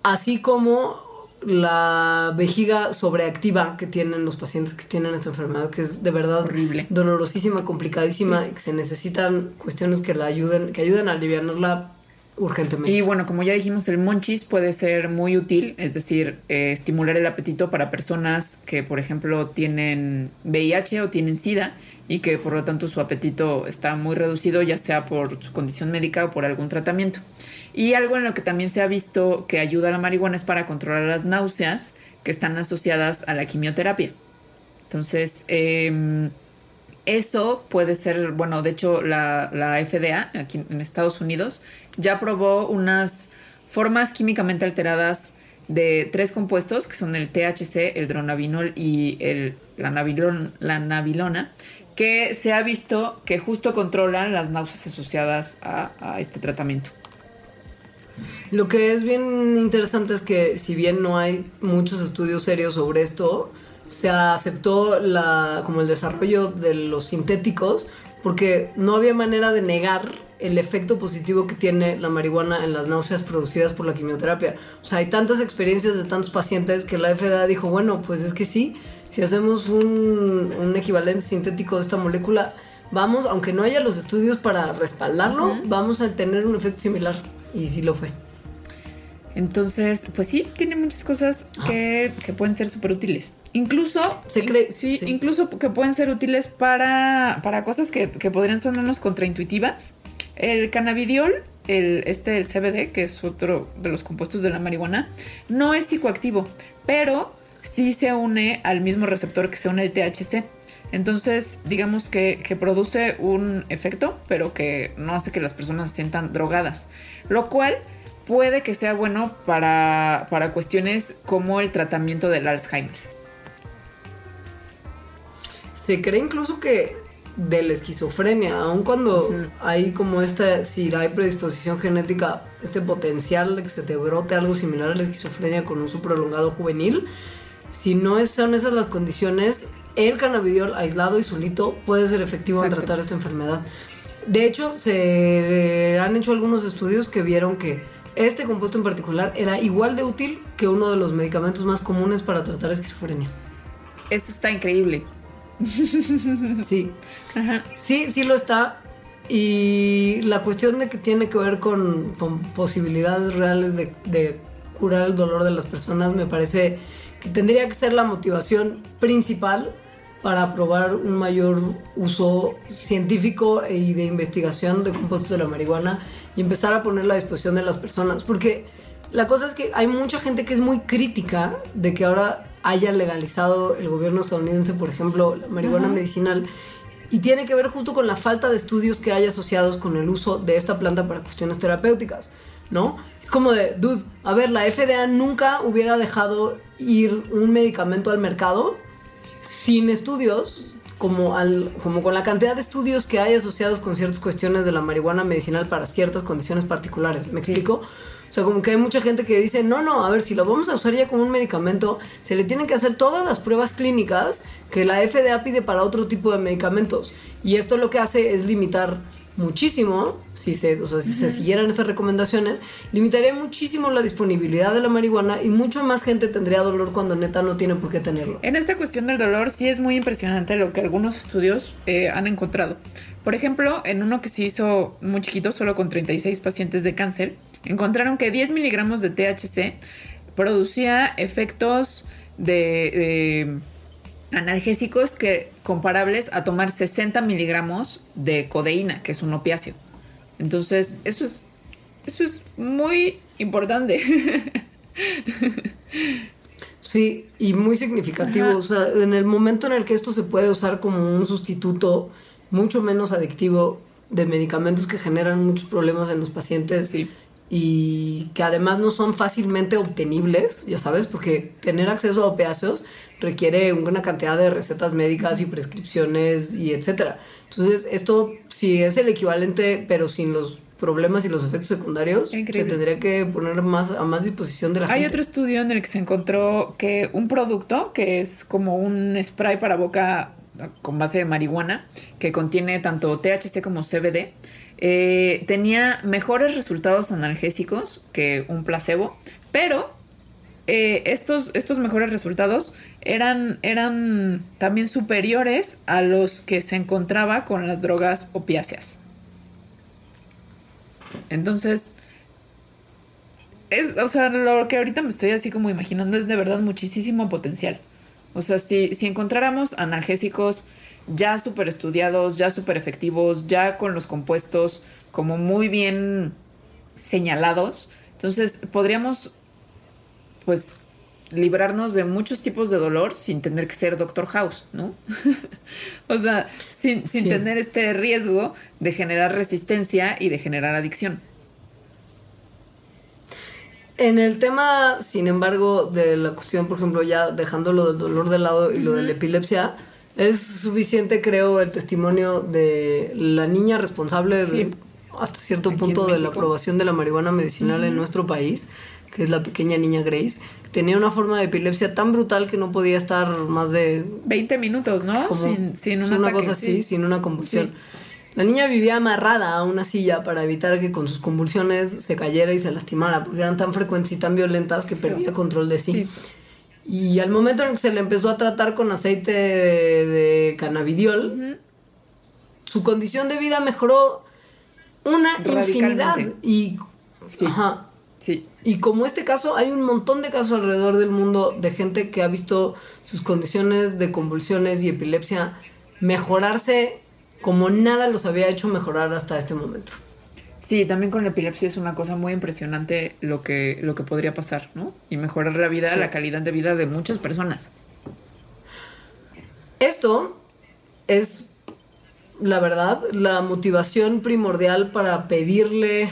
así como la vejiga sobreactiva que tienen los pacientes que tienen esta enfermedad, que es de verdad Horrible. dolorosísima, complicadísima, y que se necesitan cuestiones que la ayuden, que ayuden a aliviarla urgentemente. Y bueno, como ya dijimos, el monchis puede ser muy útil, es decir, eh, estimular el apetito para personas que, por ejemplo, tienen VIH o tienen SIDA y que por lo tanto su apetito está muy reducido, ya sea por su condición médica o por algún tratamiento. Y algo en lo que también se ha visto que ayuda a la marihuana es para controlar las náuseas que están asociadas a la quimioterapia. Entonces, em, eso puede ser, bueno, de hecho la, FDA aquí en Estados Unidos ya aprobó unas formas químicamente alteradas de tres compuestos, que son el THC, el dronabinol y el, la, navilona, que se ha visto que justo controlan las náuseas asociadas a este tratamiento. Lo que es bien interesante es que si bien no hay muchos estudios serios sobre esto, se aceptó la, como el desarrollo de los sintéticos porque no había manera de negar el efecto positivo que tiene la marihuana en las náuseas producidas por la quimioterapia. O sea, hay tantas experiencias de tantos pacientes que la FDA dijo, bueno, pues es que sí, si hacemos un, un equivalente sintético de esta molécula, vamos, aunque no haya los estudios para respaldarlo, vamos a tener un efecto similar. Y sí lo fue. Entonces, pues sí, tiene muchas cosas que, que pueden ser súper útiles. Incluso, Se cree- sí, sí. incluso que pueden ser útiles para, para cosas que, que podrían sonarnos contraintuitivas. El cannabidiol, el, este, el CBD, que es otro de los compuestos de la marihuana, no es psicoactivo, pero sí se une al mismo receptor que se une el THC. Entonces, digamos que, que produce un efecto, pero que no hace que las personas se sientan drogadas. Lo cual puede que sea bueno para, para cuestiones como el tratamiento del Alzheimer. Se cree incluso que de la esquizofrenia, aun cuando hay como esta, si hay predisposición genética, este potencial de que se te brote algo similar a la esquizofrenia con uso prolongado juvenil, si no son esas las condiciones, el cannabidiol aislado y solito puede ser efectivo en tratar esta enfermedad. De hecho, se han hecho algunos estudios que vieron que este compuesto en particular era igual de útil que uno de los medicamentos más comunes para tratar esquizofrenia. Eso está increíble. Sí, Ajá. Sí, sí lo está. Y la cuestión de que tiene que ver con, con posibilidades reales de, de curar el dolor de las personas me parece que tendría que ser la motivación principal para probar un mayor uso científico y de investigación de compuestos de la marihuana y empezar a ponerla a disposición de las personas. Porque la cosa es que hay mucha gente que es muy crítica de que ahora haya legalizado el gobierno estadounidense, por ejemplo, la marihuana medicinal. Y tiene que ver justo con la falta de estudios que hay asociados con el uso de esta planta para cuestiones terapéuticas. ¿no? Es como de, dude, a ver, la FDA nunca hubiera dejado ir un medicamento al mercado sin estudios, como, al, como con la cantidad de estudios que hay asociados con ciertas cuestiones de la marihuana medicinal para ciertas condiciones particulares. ¿Me explico? O sea, como que hay mucha gente que dice, no, no, a ver, si lo vamos a usar ya como un medicamento, se le tienen que hacer todas las pruebas clínicas que la FDA pide para otro tipo de medicamentos. Y esto lo que hace es limitar muchísimo, si se, o sea, si se siguieran estas recomendaciones, limitaría muchísimo la disponibilidad de la marihuana y mucho más gente tendría dolor cuando neta no tiene por qué tenerlo. En esta cuestión del dolor sí es muy impresionante lo que algunos estudios eh, han encontrado. Por ejemplo, en uno que se hizo muy chiquito, solo con 36 pacientes de cáncer, encontraron que 10 miligramos de THC producía efectos de, de analgésicos que comparables a tomar 60 miligramos de codeína, que es un opiáceo. Entonces, eso es, eso es muy importante. Sí, y muy significativo. Ajá. O sea, en el momento en el que esto se puede usar como un sustituto mucho menos adictivo de medicamentos que generan muchos problemas en los pacientes Sí. y que además no son fácilmente obtenibles, ya sabes, porque tener acceso a opiáceos requiere una cantidad de recetas médicas y prescripciones y etcétera. Entonces, esto sí es el equivalente, pero sin los problemas y los efectos secundarios, se Increíble. tendría que poner más a más disposición de la Hay gente. otro estudio en el que se encontró que un producto que es como un spray para boca con base de marihuana que contiene tanto THC como CBD eh, tenía mejores resultados analgésicos que un placebo, pero eh, estos, estos mejores resultados eran, eran también superiores a los que se encontraba con las drogas opiáceas. Entonces, es, o sea, lo que ahorita me estoy así como imaginando es de verdad muchísimo potencial. O sea, si, si encontráramos analgésicos ya súper estudiados, ya súper efectivos, ya con los compuestos como muy bien señalados, entonces podríamos, pues, librarnos de muchos tipos de dolor sin tener que ser Doctor House, ¿no? o sea, sin, sin Sí. tener este riesgo de generar resistencia y de generar adicción. En el tema, sin embargo, de la cuestión, por ejemplo, ya dejando lo del dolor de lado y lo de la epilepsia, es suficiente, creo, el testimonio de la niña responsable Sí. de, hasta cierto Aquí punto de la aprobación de la marihuana medicinal en nuestro país, que es la pequeña niña Grace, tenía una forma de epilepsia tan brutal que no podía estar más de 20 minutos, ¿no? como sin, sin un una ataque, cosa así, sí. sin una convulsión. Sí. La niña vivía amarrada a una silla para evitar que con sus convulsiones se cayera y se lastimara, porque eran tan frecuentes y tan violentas que perdía control de sí. Sí. Y al momento en que se le empezó a tratar con aceite de, de cannabidiol, su condición de vida mejoró una infinidad. Y, Sí. ajá, Sí. y como este caso, hay un montón de casos alrededor del mundo de gente que ha visto sus condiciones de convulsiones y epilepsia mejorarse como nada los había hecho mejorar hasta este momento. Sí, también con la epilepsia es una cosa muy impresionante lo que, lo que podría pasar, ¿no? Y mejorar la vida, Sí. la calidad de vida de muchas personas. Esto es, la verdad, la motivación primordial para pedirle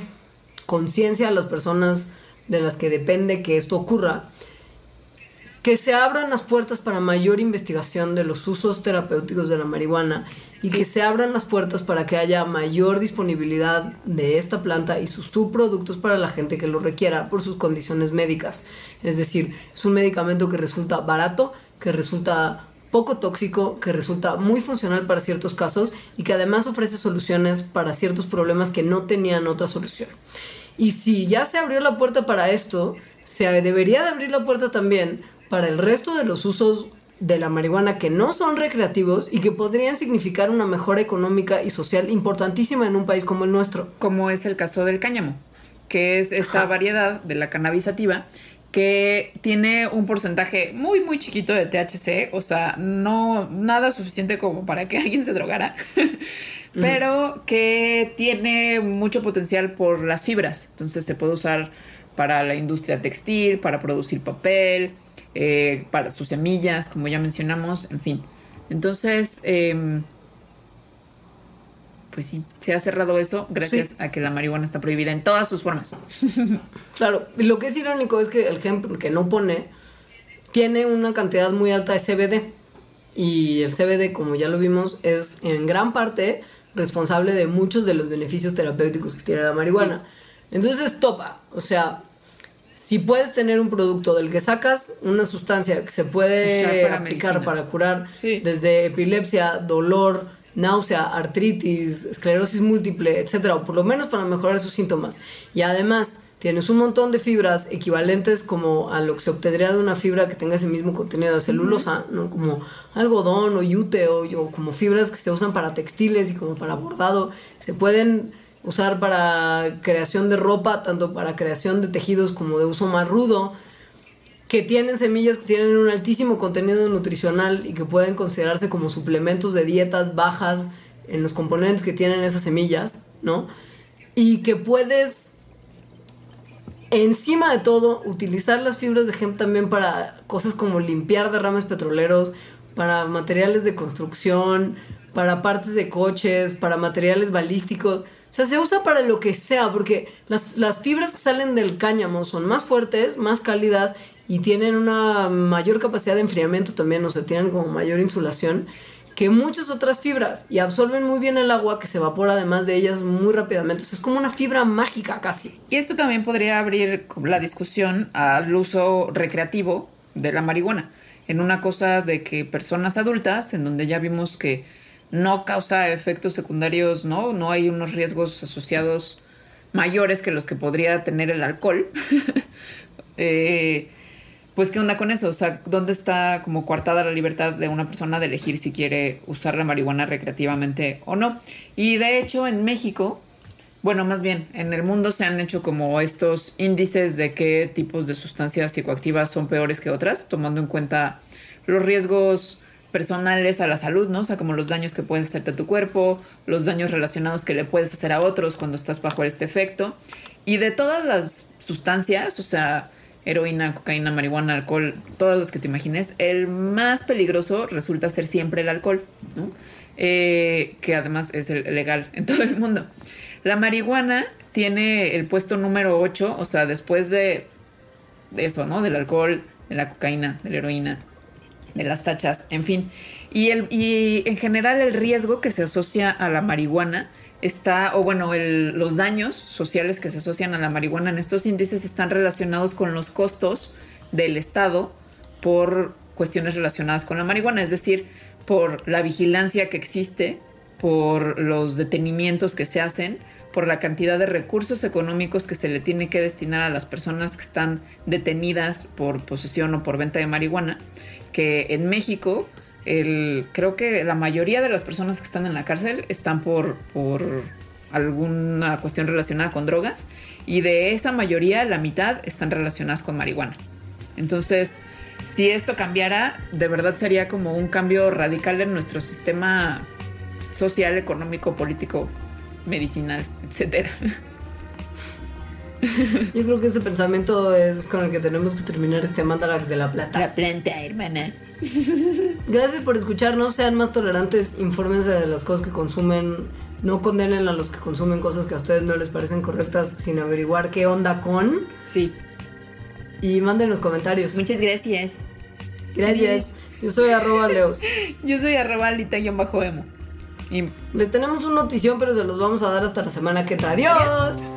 conciencia a las personas de las que depende que esto ocurra, que se abran las puertas para mayor investigación de los usos terapéuticos de la marihuana y que se abran las puertas para que haya mayor disponibilidad de esta planta y sus subproductos para la gente que lo requiera por sus condiciones médicas. Es decir, es un medicamento que resulta barato, que resulta poco tóxico, que resulta muy funcional para ciertos casos y que además ofrece soluciones para ciertos problemas que no tenían otra solución. Y si ya se abrió la puerta para esto, se debería de abrir la puerta también para el resto de los usos de la marihuana que no son recreativos y que podrían significar una mejora económica y social importantísima en un país como el nuestro. Como es el caso del cáñamo, que es esta Ajá. variedad de la cannabis sativa que tiene un porcentaje muy, muy chiquito de THC, o sea, no nada suficiente como para que alguien se drogara, pero que tiene mucho potencial por las fibras. Entonces se puede usar para la industria textil, para producir papel, eh, para sus semillas, como ya mencionamos, en fin. Entonces, em, pues sí, se ha cerrado eso gracias Sí. a que la marihuana está prohibida en todas sus formas. Claro, lo que es irónico es que el ejemplo que no pone tiene una cantidad muy alta de CBD. Y el CBD, como ya lo vimos, es en gran parte responsable de muchos de los beneficios terapéuticos que tiene la marihuana. Entonces topa, o sea, si puedes tener un producto del que sacas una sustancia que se puede para aplicar medicina. para curar Sí. desde epilepsia, dolor, náusea, artritis, esclerosis múltiple, etcétera, o por lo menos para mejorar sus síntomas. Y además tienes un montón de fibras equivalentes como a lo que se obtendría de una fibra que tenga ese mismo contenido de celulosa, ¿no? Como algodón o yute o, o como fibras que se usan para textiles y como para bordado, se pueden usar para creación de ropa, tanto para creación de tejidos como de uso más rudo que tienen semillas que tienen un altísimo contenido nutricional y que pueden considerarse como suplementos de dietas bajas en los componentes que tienen esas semillas, ¿no? Y que puedes, encima de todo, utilizar las fibras de hemp también para cosas como limpiar derrames petroleros, para materiales de construcción, para partes de coches, para materiales balísticos. O sea, se usa para lo que sea, porque las, las fibras que salen del cáñamo son más fuertes, más cálidas y tienen una mayor capacidad de enfriamiento también, o sea, tienen como mayor insulación que muchas otras fibras y absorben muy bien el agua que se evapora además de ellas muy rápidamente. Es como una fibra mágica casi. Y esto también podría abrir la discusión al uso recreativo de la marihuana. En una cosa de que personas adultas, en donde ya vimos que no causa efectos secundarios, ¿no? No hay unos riesgos asociados mayores que los que podría tener el alcohol. Eh, pues, ¿qué onda con eso? O sea, ¿dónde está como coartada la libertad de una persona de elegir si quiere usar la marihuana recreativamente o no? Y de hecho, en México, bueno, más bien, en el mundo se han hecho como estos índices de qué tipos de sustancias psicoactivas son peores que otras, tomando en cuenta los riesgos personales a la salud, ¿no? O sea, como los daños que puedes hacerte a tu cuerpo, los daños relacionados que le puedes hacer a otros cuando estás bajo este efecto. Y de todas las sustancias, o sea, heroína, cocaína, marihuana, alcohol, todas las que te imagines, el más peligroso resulta ser siempre el alcohol, ¿no? Eh, que además es el legal en todo el mundo. La marihuana tiene el puesto número 8, o sea, después de, eso, ¿no? Del alcohol, de la cocaína, de la heroína, de las tachas, en fin. Y, el, y en general el riesgo que se asocia a la marihuana está, o bueno, los daños sociales que se asocian a la marihuana en estos índices están relacionados con los costos del Estado por cuestiones relacionadas con la marihuana, es decir, por la vigilancia que existe, por los detenimientos que se hacen, por la cantidad de recursos económicos que se le tiene que destinar a las personas que están detenidas por posesión o por venta de marihuana, que en México el, creo que la mayoría de las personas que están en la cárcel están por, por alguna cuestión relacionada con drogas y de esa mayoría la mitad están relacionadas con marihuana. Entonces, si esto cambiara, de verdad sería como un cambio radical en nuestro sistema social, económico, político, medicinal, etcétera. Yo creo que ese pensamiento es con el que tenemos que terminar este Mandarax de la Plata. La planta, hermana. Gracias por escucharnos, sean más tolerantes, infórmense de las cosas que consumen, no condenen a los que consumen cosas que a ustedes no les parecen correctas sin averiguar qué onda con Sí. y manden los comentarios. Muchas gracias. Gracias. Yo soy arroba leos. Yo soy arroba bajo emo. Y Les tenemos una notición, pero se los vamos a dar hasta la semana que entra. ¡Adiós!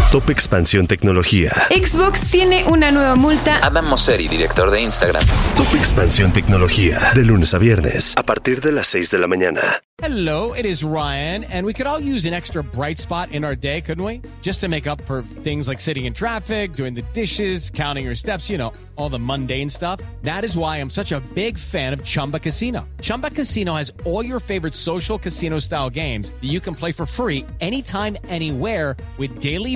Top Expansión Tecnología. Xbox tiene una nueva multa. Adam Mosseri, director de Instagram. Top Expansión Tecnología. De lunes a viernes a partir de las 6 de la mañana. Hello, it is Ryan, and we could all use an extra bright spot in our day, couldn't we? Just to make up for things like sitting in traffic, doing the dishes, counting your steps, you know, all the mundane stuff. That is why I'm such a big fan of Chumba Casino. Chumba Casino has all your favorite social casino style games that you can play for free anytime, anywhere with daily